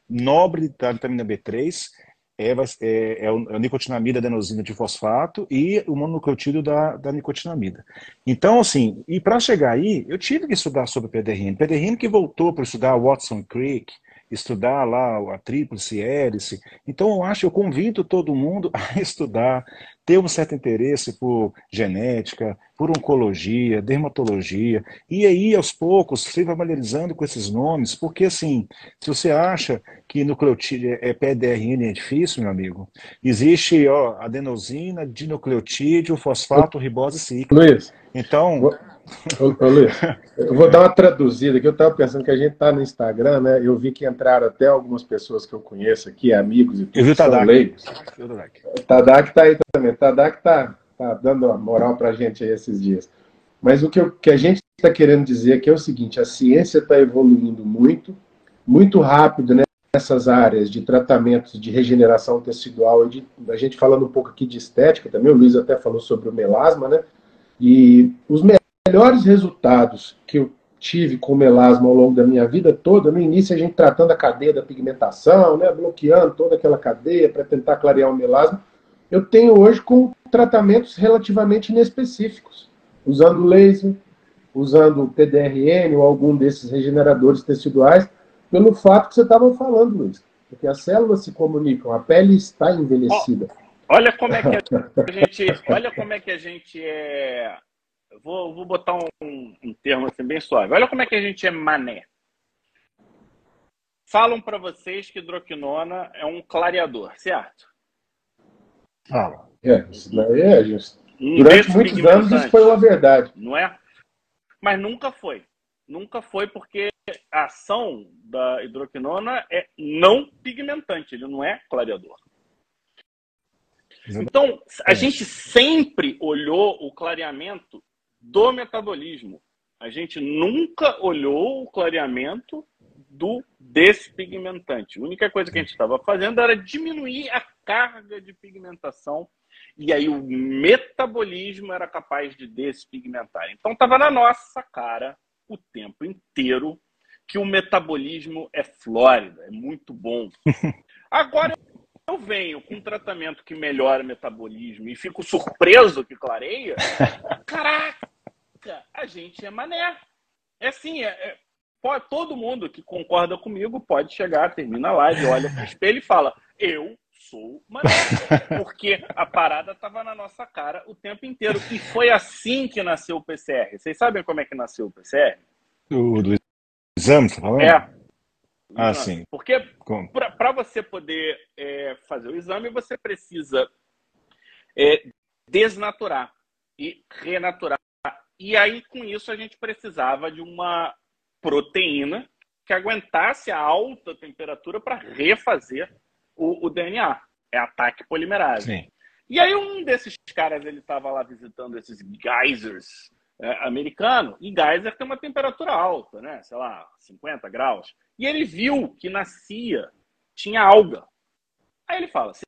nobre da vitamina B3, é, é, é a nicotinamida adenosina de fosfato e o mononucleotídeo da, da nicotinamida. Então, assim, e para chegar aí, eu tive que estudar sobre PDRN. PDRN que voltou para estudar Watson Creek, estudar lá a tríplice hélice. Então, eu acho, eu convido todo mundo a estudar, ter um certo interesse por genética, por oncologia, dermatologia, e aí, aos poucos, se familiarizando com esses nomes, porque, assim, se você acha que nucleotídeo é PDRN é difícil, meu amigo, existe, ó, adenosina, dinucleotídeo, fosfato, ribose cíclica. Luiz. Então... Ô, Luiz, eu vou dar uma traduzida aqui. Eu estava pensando que a gente está no Instagram, né? Eu vi que entraram até algumas pessoas que eu conheço aqui, amigos e tudo. Eu vi o Tadak. Tadak está aí também. Tadak está tá dando uma moral para a gente aí esses dias. Mas o que, eu, que a gente está querendo dizer aqui é o seguinte: a ciência está evoluindo muito, muito rápido né, nessas áreas de tratamentos de regeneração tecidual. De, a gente falando um pouco aqui de estética também, o Luiz até falou sobre o melasma, né? E os melhores resultados que eu tive com melasma ao longo da minha vida toda, no início a gente tratando a cadeia da pigmentação, né, bloqueando toda aquela cadeia para tentar clarear o melasma, eu tenho hoje com tratamentos relativamente inespecíficos, usando laser, usando PDRN ou algum desses regeneradores teciduais, pelo fato que você estava falando, Luiz. Porque as células se comunicam, a pele está envelhecida. Olha como é que a gente, olha como é que a gente é vou, vou botar um, um termo assim bem suave. Olha como é que a gente é mané. Falam para vocês que hidroquinona é um clareador, certo? Fala. É, isso daí é. Durante muitos anos isso foi uma verdade. Não é? Mas nunca foi. Nunca foi porque a ação da hidroquinona é não pigmentante, ele não é clareador. Então, a gente sempre olhou o clareamento do metabolismo. A gente nunca olhou o clareamento do despigmentante. A única coisa que a gente estava fazendo era diminuir a carga de pigmentação e aí o metabolismo era capaz de despigmentar. Então estava na nossa cara o tempo inteiro que o metabolismo é flórida, é muito bom. Agora eu venho com um tratamento que melhora o metabolismo e fico surpreso que clareia, caraca, a gente é mané. É assim, é, é, pode, todo mundo que concorda comigo pode chegar, termina a live, olha para o espelho e fala: Eu sou mané. Porque a parada estava na nossa cara o tempo inteiro. E foi assim que nasceu o PCR. Vocês sabem como é que nasceu o PCR? O do exame, você tá falando? É. Ah, sim. Porque para você poder é, fazer o exame, você precisa é, desnaturar e renaturar. E aí, com isso, a gente precisava de uma proteína que aguentasse a alta temperatura para refazer o, o, DNA. É ataque polimerase. Sim. E aí um desses caras, ele estava lá visitando esses geysers americano, e geyser tem uma temperatura alta, né? Sei lá, 50 graus. E ele viu que nascia, tinha alga. Aí ele fala: se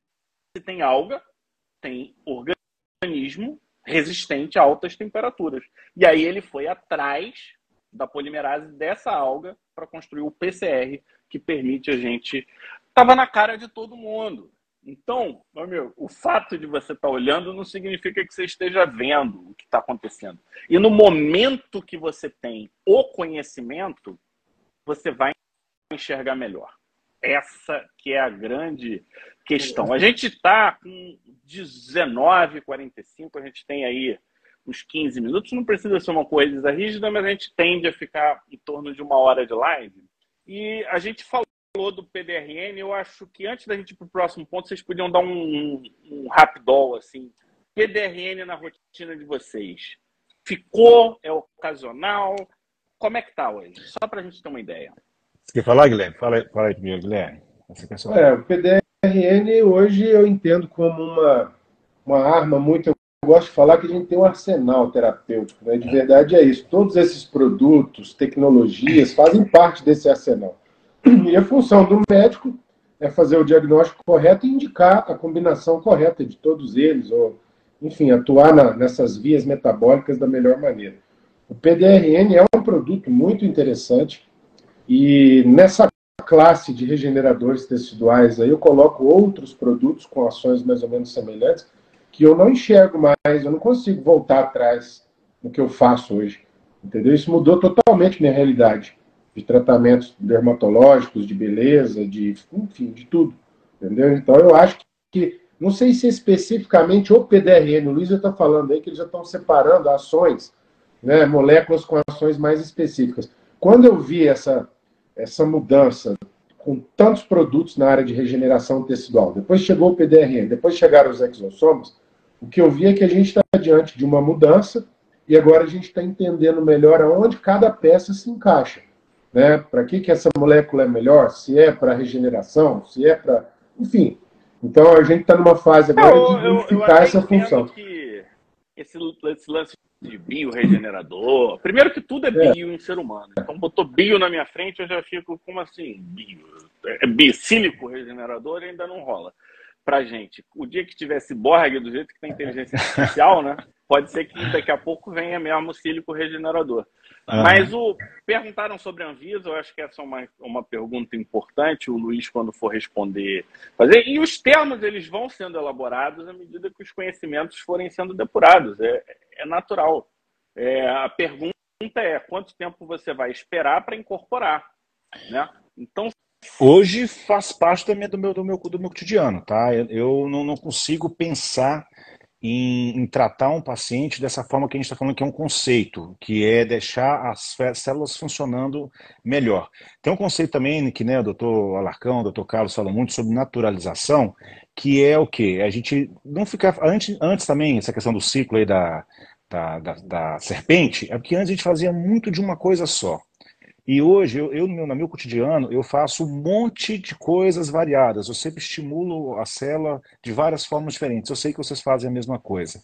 tem alga, tem organismo resistente a altas temperaturas. E aí ele foi atrás da polimerase dessa alga para construir o PCR que permite a gente. Tava na cara de todo mundo. Então, meu amigo, o fato de você estar tá olhando não significa que você esteja vendo o que está acontecendo. E no momento que você tem o conhecimento, você vai enxergar melhor. Essa que é a grande questão. A gente está com 19h45, a gente tem aí uns 15 minutos. Não precisa ser uma coisa rígida, mas a gente tende a ficar em torno de uma hora de live. E a gente falou do PDRN, eu acho que antes da gente ir para o próximo ponto, vocês podiam dar um, um rapidol, assim. PDRN na rotina de vocês. Ficou? É ocasional? Como é que tá hoje? Só para a gente ter uma ideia. Você quer falar, Guilherme? Fala, aí, fala aí primeiro, Guilherme. É, o PDRN hoje eu entendo como uma, uma arma muito gosto de falar que a gente tem um arsenal terapêutico, né? De verdade é isso. Todos esses produtos, tecnologias fazem parte desse arsenal. E a função do médico é fazer o diagnóstico correto e indicar a combinação correta de todos eles, ou, enfim, atuar na, nessas vias metabólicas da melhor maneira. O PDRN é um produto muito interessante e nessa classe de regeneradores teciduais aí eu coloco outros produtos com ações mais ou menos semelhantes que eu não enxergo mais, eu não consigo voltar atrás no que eu faço hoje. Entendeu? Isso mudou totalmente minha realidade de tratamentos dermatológicos, de beleza, de enfim, de tudo. Entendeu? Então eu acho que, não sei se especificamente o PDRN, o Luiz está falando aí que eles já estão separando ações, né, moléculas com ações mais específicas. Quando eu vi essa, essa mudança com tantos produtos na área de regeneração tecidual, depois chegou o PDRN, depois chegaram os exossomos, o que eu vi é que a gente está diante de uma mudança e agora a gente está entendendo melhor aonde cada peça se encaixa né? Para que, que essa molécula é melhor? Se é para regeneração, se é para. Enfim. Então a gente está numa fase agora eu, de unificar essa função. Que esse, esse lance de bioregenerador. Primeiro que tudo é, é bio em ser humano. Então botou bio na minha frente, eu já fico, como assim? Bio? É bicílico regenerador ainda não rola pra gente. O dia que tivesse Borg do jeito que tem inteligência artificial, né? Pode ser que daqui a pouco venha mesmo o sílico regenerador. Uhum. Mas o perguntaram sobre a Anvisa, eu acho que essa é uma, uma pergunta importante, o Luiz, quando for responder, fazer. E os termos eles vão sendo elaborados à medida que os conhecimentos forem sendo depurados. É, é natural. É, a pergunta é quanto tempo você vai esperar para incorporar. Né? Então, Hoje faz parte também do meu, do meu, do meu cotidiano, tá? Eu, eu não, não, consigo pensar em, em, tratar um paciente dessa forma que a gente está falando que é um conceito, que é deixar as células funcionando melhor. Tem um conceito também que né, o doutor Alarcão, o doutor Carlos falam muito sobre naturalização, que é o quê? A gente não ficar. Antes, antes também, essa questão do ciclo aí da, da, da, da serpente, é porque antes a gente fazia muito de uma coisa só. E hoje, eu, eu, no, meu, no meu cotidiano, eu faço um monte de coisas variadas. Eu sempre estimulo a célula de várias formas diferentes. Eu sei que vocês fazem a mesma coisa.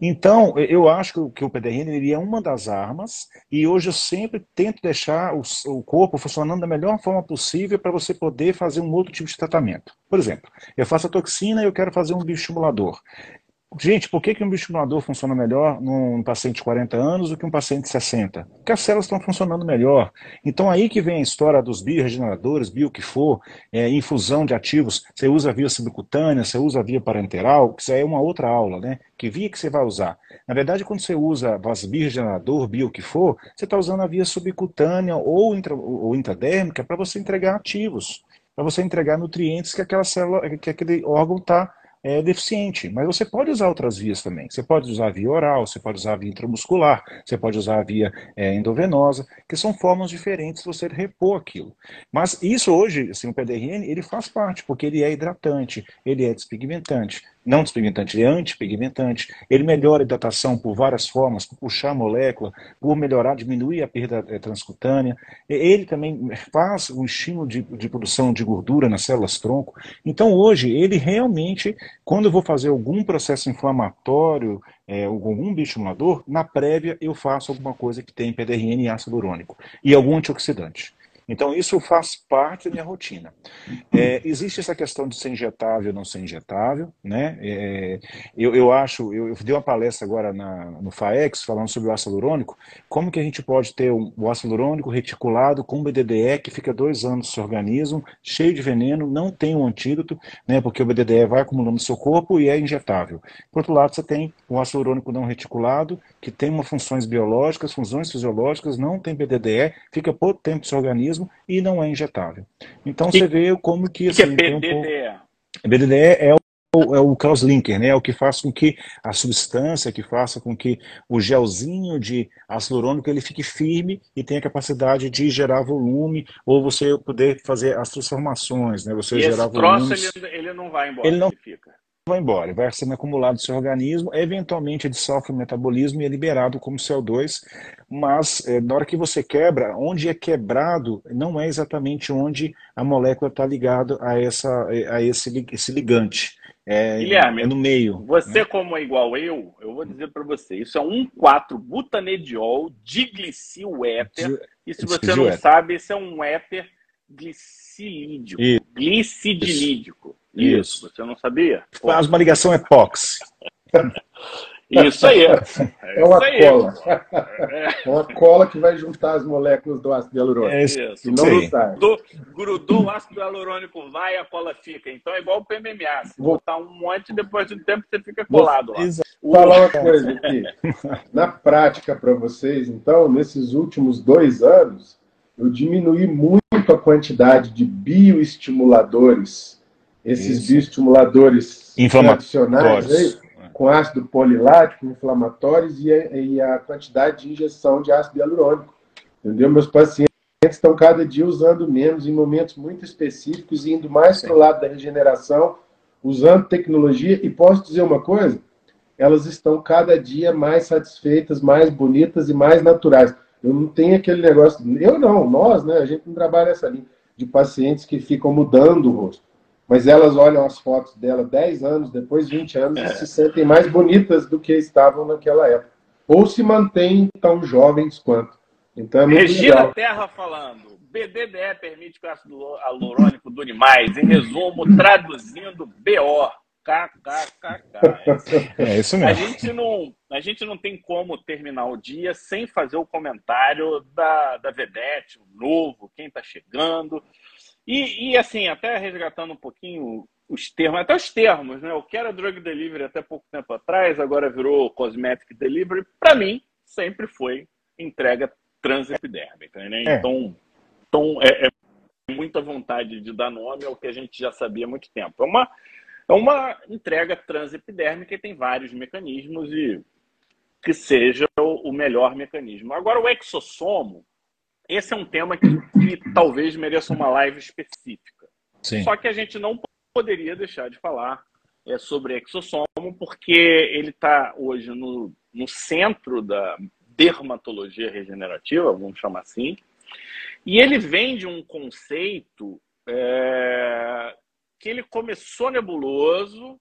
Então, eu acho que, o PDRN ele é uma das armas, e hoje eu sempre tento deixar o, o corpo funcionando da melhor forma possível para você poder fazer um outro tipo de tratamento. Por exemplo, eu faço a toxina e eu quero fazer um bioestimulador. Gente, por que, que um bioestimulador funciona melhor num paciente de 40 anos do que um paciente de 60? Porque as células estão funcionando melhor. Então aí que vem a história dos bioregeneradores, bio que for, é, infusão de ativos. Você usa via subcutânea, você usa via parenteral, que isso aí é uma outra aula, né? Que via que você vai usar? Na verdade, quando você usa as bioregenerador, bio que for, você está usando a via subcutânea ou, intra, ou intradérmica para você entregar ativos, para você entregar nutrientes que aquela célula, que aquele órgão está é deficiente. Mas você pode usar outras vias também. Você pode usar via oral, você pode usar via intramuscular, você pode usar via é, endovenosa, que são formas diferentes de você repor aquilo. Mas isso hoje, assim, o PDRN, ele faz parte, porque ele é hidratante, ele é despigmentante, não despigmentante, ele é antipigmentante. Ele melhora a hidratação por várias formas, por puxar a molécula, por melhorar, diminuir a perda é, transcutânea. Ele também faz um estímulo de, de produção de gordura nas células tronco. Então, hoje, ele realmente, quando eu vou fazer algum processo inflamatório, é, algum bioestimulador, na prévia eu faço alguma coisa que tem PDRN e ácido urônico e algum antioxidante. Então, isso faz parte da minha rotina. É, existe essa questão de ser injetável ou não ser injetável. Né? É, eu, eu acho, eu, eu, dei uma palestra agora na, no FAEX falando sobre o ácido hialurônico, como que a gente pode ter o, o ácido hialurônico reticulado com BDDE, que fica dois anos no seu organismo, cheio de veneno, não tem um antídoto, né, porque o BDDE vai acumulando no seu corpo e é injetável. Por outro lado, você tem o ácido hialurônico não reticulado, que tem uma funções biológicas, funções fisiológicas, não tem BDDE, fica pouco tempo no seu organismo, organismo e não é injetável. Então você vê como que... Assim, que é BDDE? Um pouco... BDDE é o, é o crosslinker, né? É o que faz com que a substância, que faça com que o gelzinho de ácido urônico ele fique firme e tenha capacidade de gerar volume, ou você poder fazer as transformações, né? Você e gerar troço, ele, ele, não vai embora, ele não, ele fica vai embora, vai sendo acumulado no seu organismo, eventualmente ele sofre o metabolismo e é liberado como CO2, mas é, na hora que você quebra, onde é quebrado não é exatamente onde a molécula está ligada a, essa, a esse, esse ligante. é, Guilherme, é no meio. Você, né? como é igual eu, eu vou dizer para você: isso é um 4-butanediol diglicil éter. E se você não sabe, esse é um éter glicilídico. Glicidilídico. Isso. Você não sabia? Faz uma ligação epóxi. Isso aí. É, é uma cola. É uma cola que vai juntar as moléculas do ácido hialurônico. É isso. E não. Grudou, grudou o ácido hialurônico, vai a cola fica. Então é igual o PMMA. Se Vou... botar um monte, depois de um tempo você fica colado lá. Vou falar uma coisa aqui. Na prática para vocês, então, nesses últimos dois anos, eu diminuí muito a quantidade de bioestimuladores, esses Isso. bioestimuladores tradicionais aí, com ácido polilático, inflamatórios e a, e a quantidade de injeção de ácido hialurônico. Entendeu? Meus pacientes estão cada dia usando menos em momentos muito específicos e indo mais para o lado da regeneração, usando tecnologia. E posso dizer uma coisa? Elas estão cada dia mais satisfeitas, mais bonitas e mais naturais. Eu não tenho aquele negócio. Eu não, nós, né? A gente não trabalha essa linha de pacientes que ficam mudando o rosto mas elas olham as fotos dela 10 anos depois, 20 anos, é. e se sentem mais bonitas do que estavam naquela época. Ou se mantêm tão jovens quanto. Então é Regina legal. Terra falando. BDDE permite que o ácido hialurônico dure mais. Em resumo, traduzindo BO. KKKK. É isso mesmo. A gente, não, a gente não tem como terminar o dia sem fazer o comentário da, da Vedete, o novo, quem está chegando. E, e, assim, até resgatando um pouquinho os termos, até os termos, né? O que era drug delivery até pouco tempo atrás, agora virou cosmetic delivery, para mim, sempre foi entrega transepidermica, né? É. Então, então é, é, muita vontade de dar nome ao que a gente já sabia há muito tempo. É uma, é uma entrega transepidermica e tem vários mecanismos e que seja o, o melhor mecanismo. Agora, o exossomo, esse é um tema que, que talvez mereça uma live específica. Sim. Só que a gente não poderia deixar de falar é, sobre exossomo, porque ele está hoje no, no centro da dermatologia regenerativa, vamos chamar assim, e ele vem de um conceito é, que ele começou nebuloso.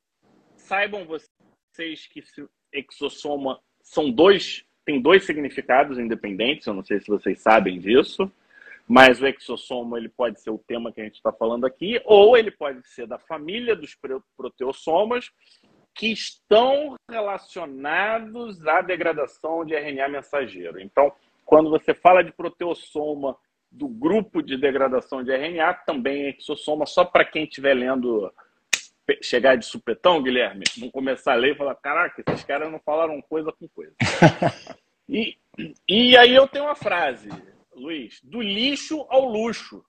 Saibam vocês que exossoma são dois tem dois significados independentes, eu não sei se vocês sabem disso, mas o exossomo ele pode ser o tema que a gente está falando aqui, ou ele pode ser da família dos proteossomas que estão relacionados à degradação de RNA mensageiro. Então, quando você fala de proteossoma do grupo de degradação de RNA, também é exossoma, só para quem estiver lendo chegar de supetão, Guilherme, não começar a ler e falar, caraca, esses caras não falaram coisa com coisa. e, e aí eu tenho uma frase, Luiz, do lixo ao luxo.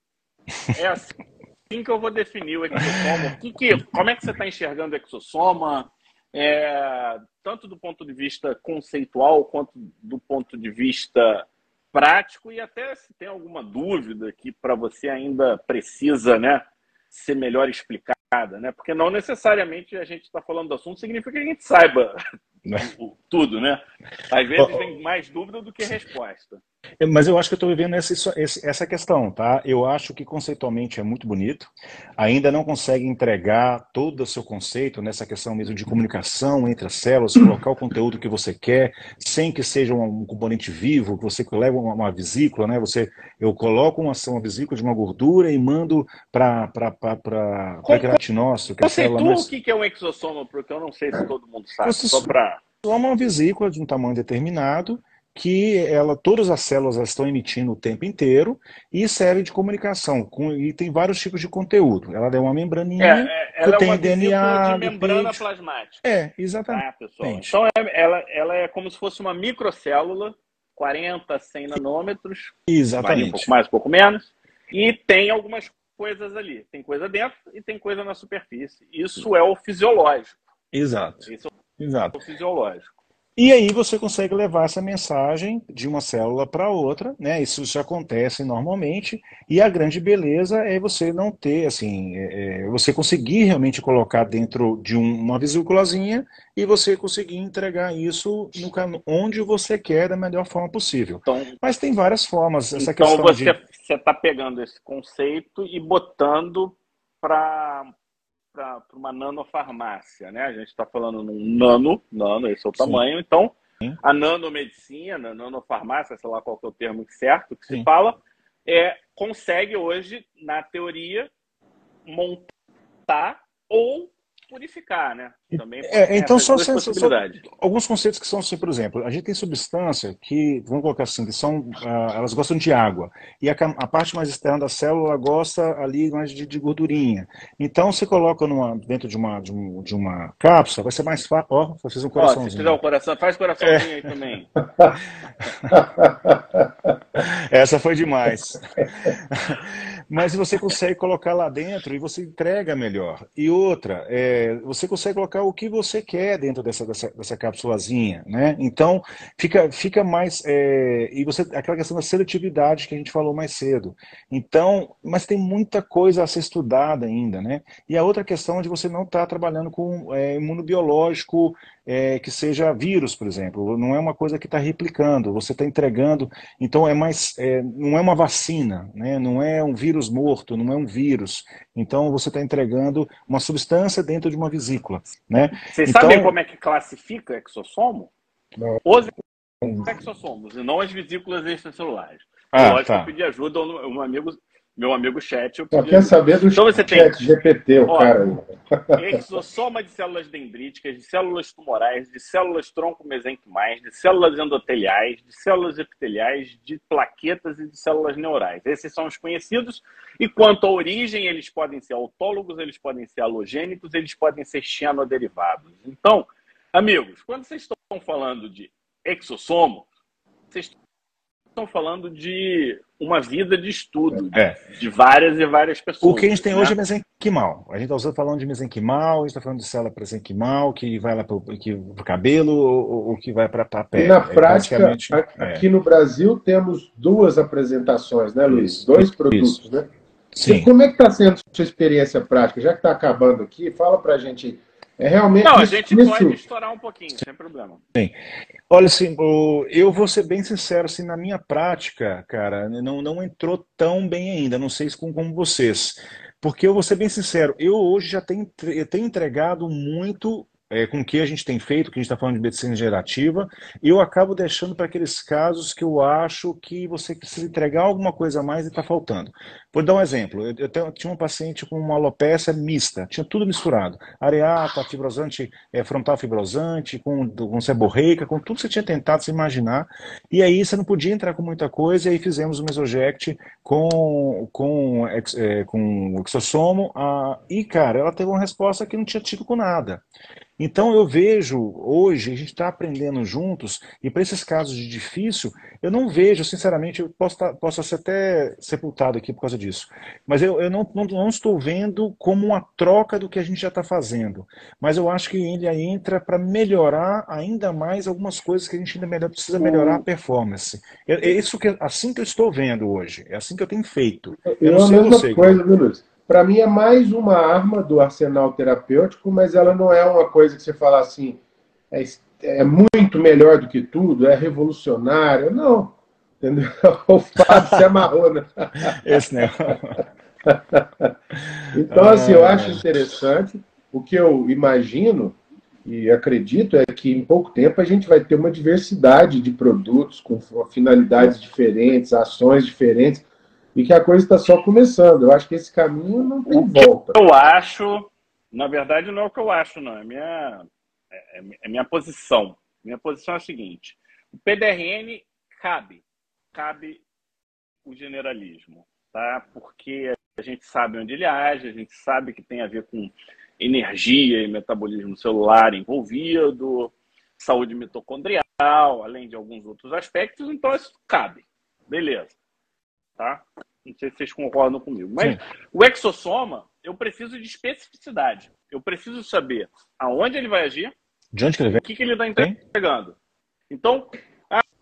É assim que eu vou definir o exossoma. Que, que, como é que você está enxergando o exossoma? É, tanto do ponto de vista conceitual quanto do ponto de vista prático e até se tem alguma dúvida que para você ainda precisa né, ser melhor explicada, né? Porque não necessariamente a gente está falando do assunto significa que a gente saiba né? tudo, né? Às vezes tem mais dúvida do que resposta. Mas eu acho que eu estou vivendo essa, essa questão, tá? Eu acho que conceitualmente é muito bonito, ainda não consegue entregar todo o seu conceito nessa questão mesmo de comunicação entre as células, colocar o conteúdo que você quer, sem que seja um componente vivo, que você leva uma, uma vesícula, né? Você, eu coloco uma, uma vesícula de uma gordura e mando para a queratinócito. Que Conceitua é mais... o que é um exossoma, porque eu não sei se todo mundo sabe, você só para... É uma vesícula de um tamanho determinado, que ela, todas as células estão emitindo o tempo inteiro e serve de comunicação. Com, e tem vários tipos de conteúdo. Ela é uma membraninha é, é, que tem é DNA. De membrana plasmática. É, exatamente. Ah. Então é, ela, ela é como se fosse uma microcélula, 40, 100 nanômetros. Exatamente. Um pouco mais, um pouco menos. E tem algumas coisas ali. Tem coisa dentro e tem coisa na superfície. Isso é o fisiológico. Exato. Isso é Exato. o fisiológico. E aí você consegue levar essa mensagem de uma célula para outra, né? Isso já acontece normalmente. E a grande beleza é você não ter, assim, é, é você conseguir realmente colocar dentro de um, uma vesículazinha e você conseguir entregar isso no, onde você quer da melhor forma possível. Então, Mas tem várias formas. Essa então questão você de... está pegando esse conceito e botando para para uma nanofarmácia, né? A gente está falando num nano, nano, esse é o Sim. tamanho, então a nanomedicina, nanofarmácia, sei lá qual é o termo certo que Sim. se fala, é, consegue hoje, na teoria, montar ou purificar, né? Também é, então são, são, são, alguns conceitos que são assim, por exemplo, a gente tem substância que, vamos colocar assim, que são, uh, elas gostam de água, e a, a, parte mais externa da célula gosta ali mais de, de gordurinha. Então você coloca numa, dentro de uma, de, um, de uma cápsula, vai ser mais fácil. Ó, oh, fiz um coraçãozinho. Oh, se fizer um coração, faz coraçãozinho é. aí também. Essa foi demais. Mas você consegue colocar lá dentro e você entrega melhor. E outra, é, você consegue colocar o que você quer dentro dessa, dessa, dessa né? Então, fica, fica mais... É, e você aquela questão da seletividade que a gente falou mais cedo. Então, mas tem muita coisa a ser estudada ainda, né? E a outra questão é de você não estar tá trabalhando com é, imunobiológico é, que seja vírus, por exemplo. Não é uma coisa que está replicando, você está entregando. Então é mais, é, não é uma vacina, né? não é um vírus morto, não é um vírus. Então você está entregando uma substância dentro de uma vesícula. Né? Vocês então, sabem como é que classifica exossomo? Não. Os exossomos, e não as vesículas extracelulares. Ah, Lógico tá. que eu pedi ajuda um amigo meu amigo chat. Eu Só quer saber do então você chat tem, GPT, o cara. Exossoma de células dendríticas, de células tumorais, de células tronco-mesenquimais, de células endoteliais, de células epiteliais, de plaquetas e de células neurais. Esses são os conhecidos. E quanto à origem, eles podem ser autólogos, eles podem ser halogênicos, eles podem ser xenoderivados. Então, amigos, quando vocês estão falando de exossomo, vocês estão falando de uma vida de estudo é. de várias e várias pessoas. O que a gente tem né? hoje é mesenquimal. A gente está falando de mesenquimal, a gente está falando de célula presenquimal, que vai lá para o cabelo ou, ou, que vai para a pele. E na é, prática, é. aqui no Brasil temos duas apresentações, né, Luiz? Isso, Dois produtos, isso. né? Sim. E como é que está sendo a sua experiência prática? Já que está acabando aqui, fala para a gente é realmente. Não, a gente isso. pode estourar um pouquinho, sem problema. Sim. Olha, assim, eu vou ser bem sincero, assim, na minha prática, cara, não, não entrou tão bem ainda, não sei se com, como vocês. Porque eu vou ser bem sincero, eu hoje já tenho, eu tenho entregado muito é, com o que a gente tem feito, que a gente está falando de medicina gerativa, eu acabo deixando para aqueles casos que eu acho que você precisa entregar alguma coisa a mais e está faltando. Vou dar um exemplo. Eu, eu, eu, tinha um paciente com uma alopecia mista, tinha tudo misturado. Areata, fibrosante, é, frontal fibrosante, com, com seborreica, com tudo que você tinha tentado se imaginar. E aí você não podia entrar com muita coisa, e aí fizemos o mesoject com, com, é, com exossomo. A, e, cara, ela teve uma resposta que não tinha tido com nada. Então eu vejo hoje, a gente está aprendendo juntos, e para esses casos de difícil, eu não vejo, sinceramente, eu posso, tá, posso ser até sepultado aqui por causa disso, mas eu, eu não, não, não estou vendo como uma troca do que a gente já está fazendo. Mas eu acho que ele entra para melhorar ainda mais algumas coisas que a gente ainda melhor, precisa melhorar a performance. É, é isso que assim que eu estou vendo hoje, é assim que eu tenho feito. Eu, eu não sei você. Coisa, viu, Luiz? para mim é mais uma arma do arsenal terapêutico, mas ela não é uma coisa que você fala assim, é, é muito melhor do que tudo, é revolucionário. Não. Entendeu? O Fábio se amarrou, né? Esse não. então, assim, eu acho interessante. O que eu imagino e acredito é que em pouco tempo a gente vai ter uma diversidade de produtos com finalidades diferentes, ações diferentes e que a coisa está só começando. Eu acho que esse caminho não tem volta. Eu acho, na verdade, não é o que eu acho, não. É minha, é, é minha posição. Minha posição é a seguinte: o PDRN cabe, cabe o generalismo, tá? Porque a gente sabe onde ele age, a gente sabe que tem a ver com energia e metabolismo celular envolvido, saúde mitocondrial, além de alguns outros aspectos, então isso cabe. Beleza tá? Não sei se vocês concordam comigo. Mas Sim. o exossoma, eu preciso de especificidade. Eu preciso saber aonde ele vai agir, de onde que ele vem? o que, que ele está entregando. Então,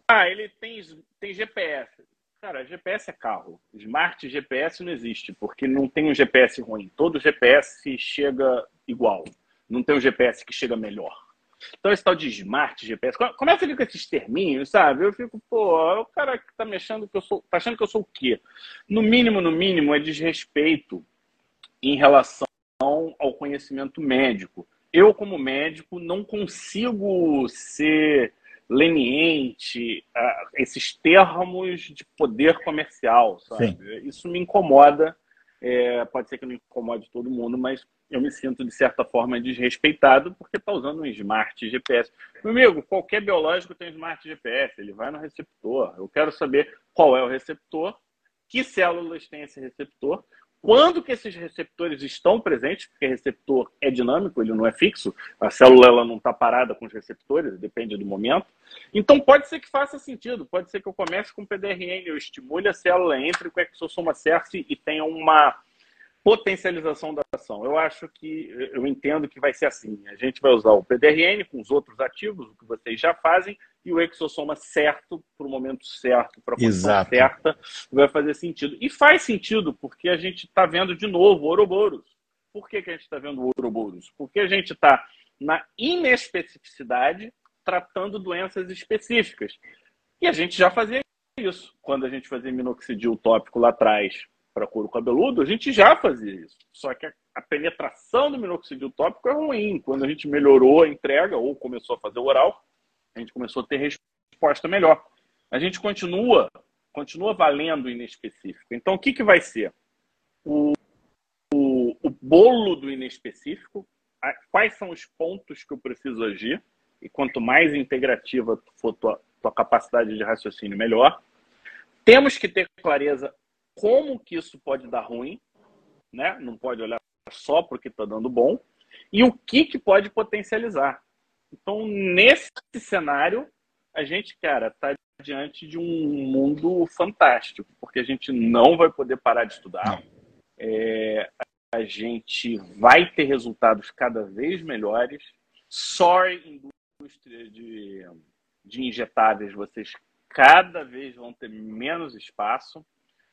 ah, ele tem, tem GPS. Cara, GPS é carro. Smart GPS não existe, porque não tem um GPS ruim. Todo GPS chega igual. Não tem um GPS que chega melhor. Então, esse tal de smart GPS, começa ali com esses terminhos, sabe? Eu fico, pô, o cara que tá me achando que eu sou. tá achando que eu sou o quê? No mínimo, no mínimo, é desrespeito em relação ao conhecimento médico. Eu, como médico, não consigo ser leniente a esses termos de poder comercial, sabe? Sim. Isso me incomoda. É, pode ser que não incomode todo mundo, mas eu me sinto, de certa forma, desrespeitado porque está usando um smart GPS. Meu amigo, qualquer biológico tem smart GPS, ele vai no receptor. Eu quero saber qual é o receptor, que células tem esse receptor, quando que esses receptores estão presentes, porque receptor é dinâmico, ele não é fixo, a célula ela não está parada com os receptores, depende do momento. Então pode ser que faça sentido, pode ser que eu comece com PDRN, eu estimule a célula, entre com exossoma cerce e tenha uma potencialização da ação. Eu acho que, eu entendo que vai ser assim. A gente vai usar o PDRN com os outros ativos, o que vocês já fazem, e o exossoma certo, para o momento certo, para a posição certa, vai fazer sentido. E faz sentido, porque a gente está vendo de novo Ouroboros. Por que, que a gente está vendo Ouroboros? Porque a gente está na inespecificidade tratando doenças específicas. E a gente já fazia isso. Quando a gente fazia minoxidil tópico lá atrás para couro cabeludo, a gente já fazia isso. Só que a, penetração do minoxidil tópico é ruim. Quando a gente melhorou a entrega ou começou a fazer o oral, a gente começou a ter resposta melhor. A gente continua, continua valendo inespecífico. Então, o que, que vai ser? O, o, o bolo do inespecífico, a, quais são os pontos que eu preciso agir, e quanto mais integrativa for tua, tua capacidade de raciocínio, melhor. Temos que ter clareza como que isso pode dar ruim, né? Não pode olhar só para o que está dando bom e o que, que pode potencializar. Então, nesse cenário, a gente, cara, está diante de um mundo fantástico, porque a gente não vai poder parar de estudar. É, a gente vai ter resultados cada vez melhores. Sorry, indústria de, de injetáveis, vocês cada vez vão ter menos espaço.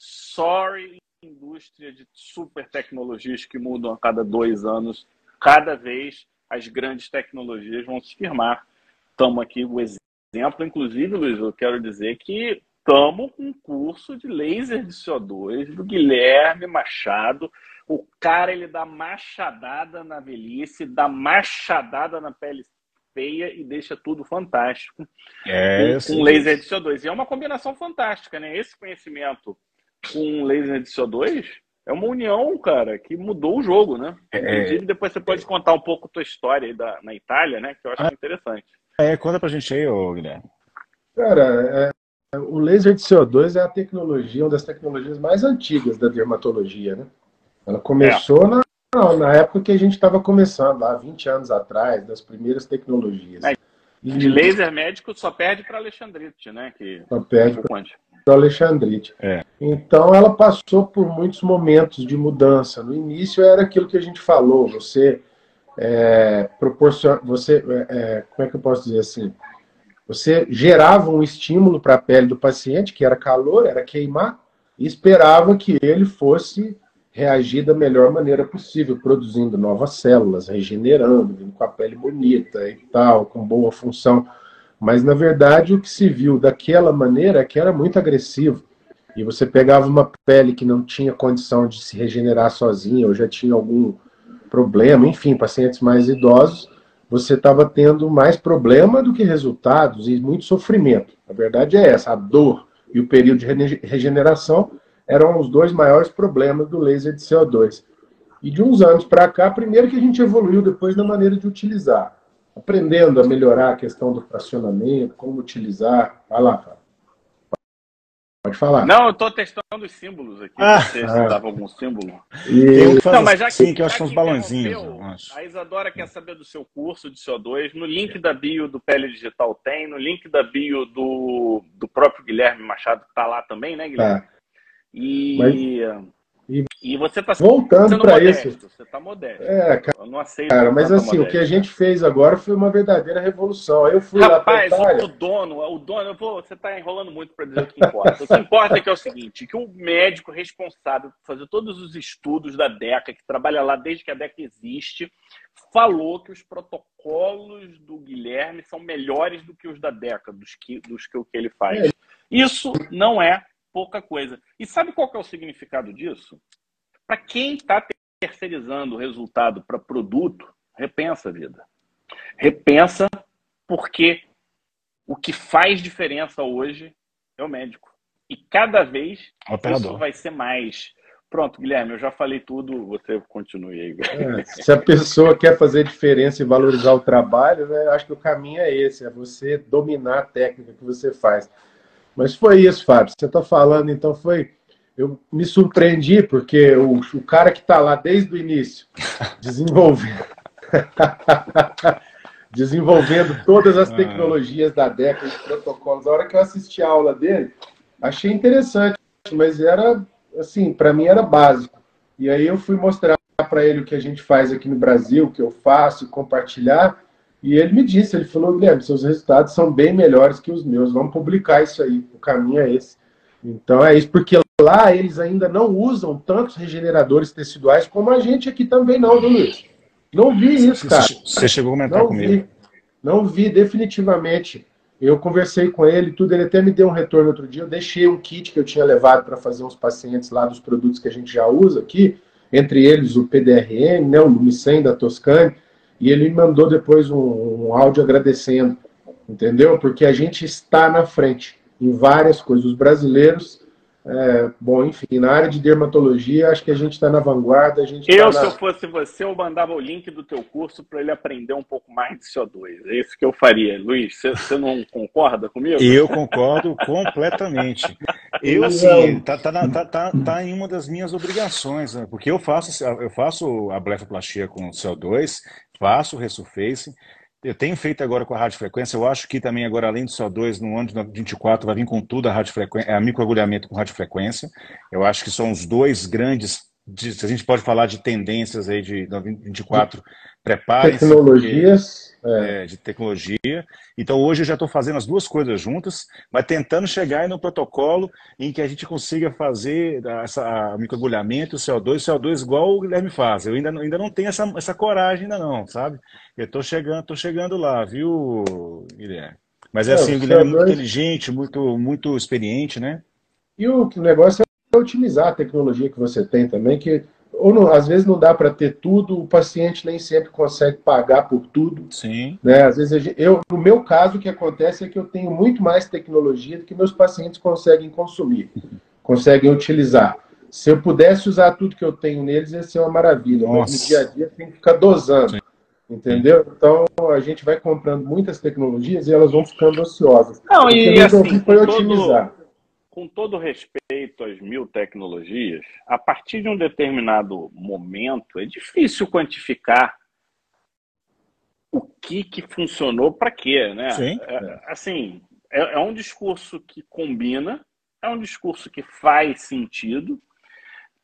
Sorry, indústria de super tecnologias que mudam a cada dois anos. Cada vez as grandes tecnologias vão se firmar. Estamos aqui o exemplo, inclusive, Luiz, eu quero dizer que estamos com um curso de laser de CO2 do Guilherme Machado. O cara ele dá machadada na velhice, dá machadada na pele feia e deixa tudo fantástico é, com, com laser de CO2. E é uma combinação fantástica, né? Esse conhecimento com laser de CO2 é uma união, cara, que mudou o jogo, né? É, Inclusive, depois você pode contar um pouco a tua história aí da, na Itália, né? Que eu acho ah, interessante. É, conta pra gente aí, ô, Guilherme. Cara, é, o laser de CO2 é a tecnologia, uma das tecnologias mais antigas da dermatologia, né? Ela começou é. na, não, na época que a gente estava começando, lá 20 anos atrás, das primeiras tecnologias. É, de laser médico só perde para Alexandrite, né? Que só perde para Alexandrite. É. Então ela passou por muitos momentos de mudança. No início era aquilo que a gente falou, você é, proporciona, você, é, é, como é que eu posso dizer assim? Você gerava um estímulo para a pele do paciente, que era calor, era queimar, e esperava que ele fosse reagir da melhor maneira possível, produzindo novas células, regenerando, vindo com a pele bonita e tal, com boa função. Mas, na verdade, o que se viu daquela maneira é que era muito agressivo. E você pegava uma pele que não tinha condição de se regenerar sozinha, ou já tinha algum problema, enfim, pacientes mais idosos, você estava tendo mais problema do que resultados e muito sofrimento. A verdade é essa, a dor e o período de regeneração eram os dois maiores problemas do laser de CO2. E de uns anos para cá, primeiro que a gente evoluiu depois na maneira de utilizar aprendendo a melhorar a questão do fracionamento, como utilizar. Vai lá, Fábio. Pode falar. Não, eu estou testando os símbolos aqui. Ah, se ah. dava algum símbolo. E... Não, mas já que, Sim, que eu acho que uns balãozinhos. A Isadora quer saber do seu curso de CO2. No link da bio do Pele Digital tem. No link da bio do, do próprio Guilherme Machado, que está lá também, né, Guilherme? Tá. E... Mas... E, e você está voltando para isso. Você está modesto. É, cara, eu não aceito. Cara, mas assim, o que a gente fez agora foi uma verdadeira revolução. Eu fui Rapaz, lá o dono, o dono, vou, você está enrolando muito para dizer o que importa. o que importa é que é o seguinte, que o médico responsável por fazer todos os estudos da DECA, que trabalha lá desde que a DECA existe, falou que os protocolos do Guilherme são melhores do que os da DECA, dos que, dos que o que ele faz. É. Isso não é pouca coisa. E sabe qual é o significado disso? Para quem está terceirizando o resultado para produto, repensa a vida. Repensa porque o que faz diferença hoje é o médico. E cada vez isso vai ser mais. Pronto, Guilherme, eu já falei tudo, você continue aí. É, se a pessoa quer fazer diferença e valorizar o trabalho, né, acho que o caminho é esse, é você dominar a técnica que você faz. Mas foi isso, Fábio. Você está falando, então foi. Eu me surpreendi, porque o, o cara que está lá desde o início, desenvolvendo. desenvolvendo todas as ah. tecnologias da década de protocolos. A hora que eu assisti a aula dele, achei interessante, mas era assim, para mim era básico. E aí eu fui mostrar para ele o que a gente faz aqui no Brasil, o que eu faço, compartilhar. E ele me disse, ele falou, Guilherme, seus resultados são bem melhores que os meus, vamos publicar isso aí, o caminho é esse. Então é isso, porque lá eles ainda não usam tantos regeneradores teciduais como a gente aqui também não, viu, Luiz? Não vi isso, cara. Você chegou a comentar não comigo. Vi, não vi, definitivamente. Eu conversei com ele, tudo, ele até me deu um retorno outro dia. Eu deixei um kit que eu tinha levado para fazer uns pacientes lá dos produtos que a gente já usa aqui, entre eles o PDRN, né, o Lumicem da Toscane, e ele me mandou depois um, um áudio agradecendo, entendeu? Porque a gente está na frente em várias coisas. Os brasileiros é, bom, enfim, na área de dermatologia, acho que a gente está na vanguarda. A gente eu, tá na... se eu fosse você, eu mandava o link do teu curso para ele aprender um pouco mais de CO2. É isso que eu faria. Luiz, você, você não concorda comigo? Eu concordo completamente. Eu, sim, tá, tá, tá, tá, tá em uma das minhas obrigações, né? porque eu faço, eu faço a blefoplastia com CO2, faço o resurface, eu tenho feito agora com a radiofrequência, eu acho que também agora, além do CO2, no ano de 24 vai vir com tudo a radiofrequência, a microagulhamento com radiofrequência. Eu acho que são os dois grandes, se a gente pode falar de tendências aí de 24, preparem-se. Tecnologias. Porque, é. É, de tecnologia. Então hoje eu já estou fazendo as duas coisas juntas, mas tentando chegar no protocolo em que a gente consiga fazer essa, microagulhamento, o CO2, o CO2 igual o Guilherme faz. Eu ainda, ainda não tenho essa, essa coragem ainda não, sabe? Eu estou chegando, tô chegando lá, viu, Guilherme? Mas é, é assim, o Guilherme é muito inteligente, muito, muito experiente, né? E o negócio é utilizar a tecnologia que você tem também, que ou não, às vezes não dá para ter tudo, o paciente nem sempre consegue pagar por tudo. Sim. Né? Às vezes eu, no meu caso, o que acontece é que eu tenho muito mais tecnologia do que meus pacientes conseguem consumir, conseguem utilizar. Se eu pudesse usar tudo que eu tenho neles, ia ser uma maravilha. Nossa. Mas no dia a dia tem que ficar dosando. Sim. Entendeu? Então a gente vai comprando muitas tecnologias e elas vão ficando ociosas. Não, e assim, foi otimizar. Todo com todo respeito às mil tecnologias, a partir de um determinado momento é difícil quantificar o que, que funcionou para quê, né? Sim. É, assim, é, é, um discurso que combina, é um discurso que faz sentido.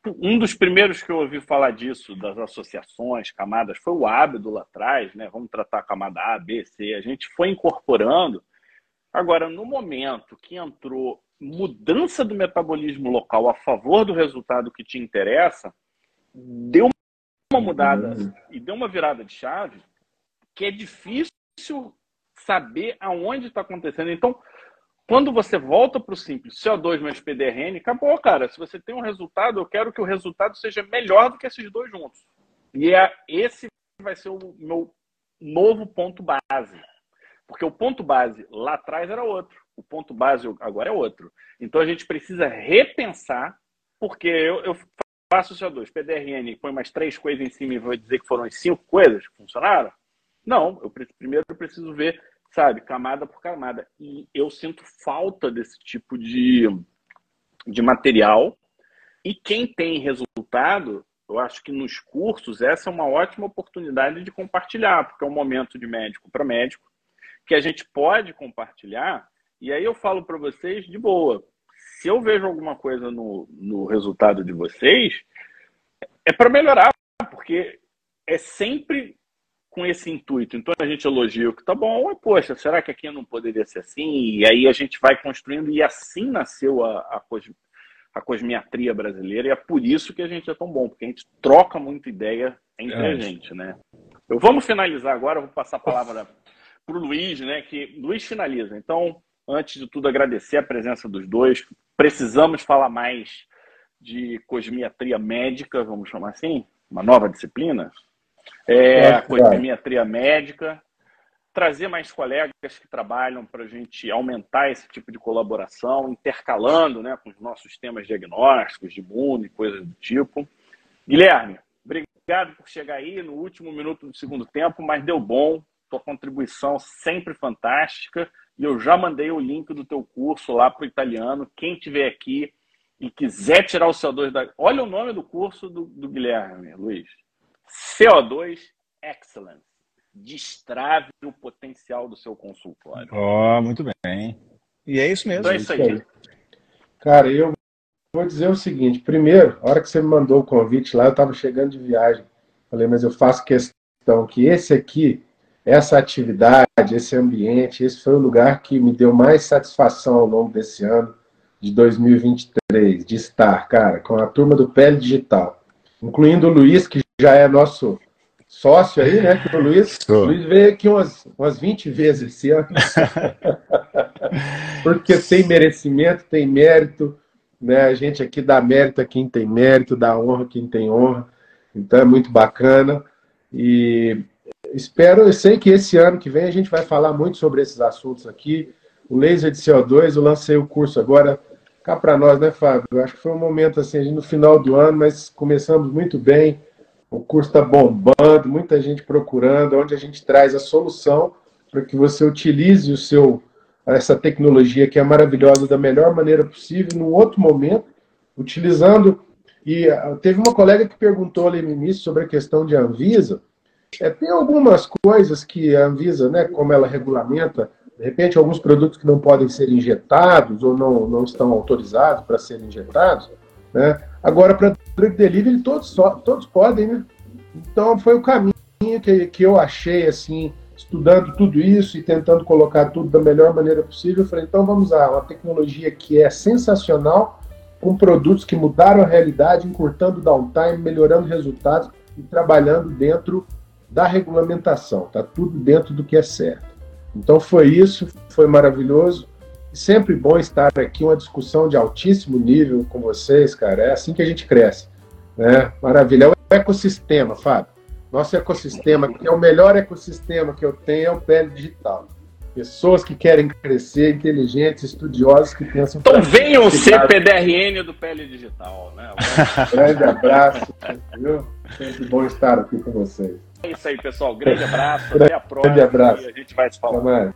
Um dos primeiros que eu ouvi falar disso, das associações, camadas, foi o Ábido lá atrás, né? Vamos tratar a camada A, B, C. A gente foi incorporando. Agora, no momento que entrou mudança do metabolismo local a favor do resultado que te interessa, deu uma mudada uhum. e deu uma virada de chave que é difícil saber aonde está acontecendo. Então, quando você volta para o simples CO2 mais PDRN, acabou, cara. Se você tem um resultado, eu quero que o resultado seja melhor do que esses dois juntos. E é, esse vai ser o meu novo ponto base. Porque o ponto base lá atrás era outro o ponto base agora é outro. Então a gente precisa repensar, porque eu, eu faço o CO2, PDRN, põe mais três coisas em cima e vou dizer que foram as cinco coisas que funcionaram? Não, eu primeiro eu preciso ver, sabe, camada por camada. E eu sinto falta desse tipo de, de material. E quem tem resultado, eu acho que nos cursos essa é uma ótima oportunidade de compartilhar, porque é um momento de médico para médico que a gente pode compartilhar e aí eu falo para vocês de boa. Se eu vejo alguma coisa no, no resultado de vocês, é para melhorar, porque é sempre com esse intuito. Então a gente elogia o que tá bom, e poxa, será que aqui não poderia ser assim? E aí a gente vai construindo, e assim nasceu a, a, cos, a cosmiatria brasileira, e é por isso que a gente é tão bom, porque a gente troca muita ideia entre é. a gente, né? Eu vamos finalizar agora, vou passar a palavra para o Luiz, né? Que Luiz finaliza. Então, antes de tudo, agradecer a presença dos dois. Precisamos falar mais de cosmiatria médica, vamos chamar assim? uma nova disciplina, é, a coipimetria médica, trazer mais colegas que trabalham para a gente aumentar esse tipo de colaboração, intercalando né, com os nossos temas diagnósticos, de imuno coisas do tipo. Guilherme, obrigado por chegar aí no último minuto do segundo tempo, mas deu bom, tua contribuição sempre fantástica, e eu já mandei o link do teu curso lá para o italiano. Quem tiver aqui e quiser tirar o CO2 da. Olha o nome do curso do, do Guilherme, Luiz. CO2 Excellence. Destrave o potencial do seu consultório. Oh, muito bem. E é isso mesmo. Então é isso aí. Cara, eu vou dizer o seguinte: primeiro, a hora que você me mandou o convite lá, eu estava chegando de viagem. Falei, mas eu faço questão que esse aqui, essa atividade, esse ambiente, esse foi o lugar que me deu mais satisfação ao longo desse ano de 2023, de estar, cara, com a turma do Pele Digital, incluindo o Luiz, que já é nosso sócio aí, né? Que o Luiz, o Luiz veio aqui umas, umas 20 vezes esse ano. Porque tem merecimento, tem mérito, né? A gente aqui dá mérito a quem tem mérito, dá honra a quem tem honra. Então é muito bacana. E espero, eu sei que esse ano que vem a gente vai falar muito sobre esses assuntos aqui. O laser de CO2, eu lancei o curso agora cá para nós, né, Fábio? Eu acho que foi um momento assim, no final do ano, mas começamos muito bem. O curso está bombando, muita gente procurando, onde a gente traz a solução para que você utilize o seu essa tecnologia que é maravilhosa da melhor maneira possível, num outro momento, utilizando. E ah, teve uma colega que perguntou ali no início sobre a questão de Anvisa. É, tem algumas coisas que a Anvisa, né, como ela regulamenta, de repente, alguns produtos que não podem ser injetados ou não, não estão autorizados para serem injetados. Né? Agora, para drug delivery, todos, todos podem, né? Então, foi o caminho que, que eu achei, assim, estudando tudo isso e tentando colocar tudo da melhor maneira possível. Eu falei, então vamos lá, uma tecnologia que é sensacional, com produtos que mudaram a realidade, encurtando downtime, melhorando resultados e trabalhando dentro da regulamentação. Está tudo dentro do que é certo. Então foi isso, foi maravilhoso. Sempre bom estar aqui, uma discussão de altíssimo nível com vocês, cara. É assim que a gente cresce. Né? Maravilha. É o ecossistema, Fábio. Nosso ecossistema, que é o melhor ecossistema que eu tenho, é o Pele Digital. Pessoas que querem crescer, inteligentes, estudiosos que pensam. Então venham ser PDRN do Pele Digital, né? Grande abraço, viu? Sempre bom estar aqui com vocês. É isso aí, pessoal. Grande abraço. Até a próxima. Grande abraço. a gente vai se falar.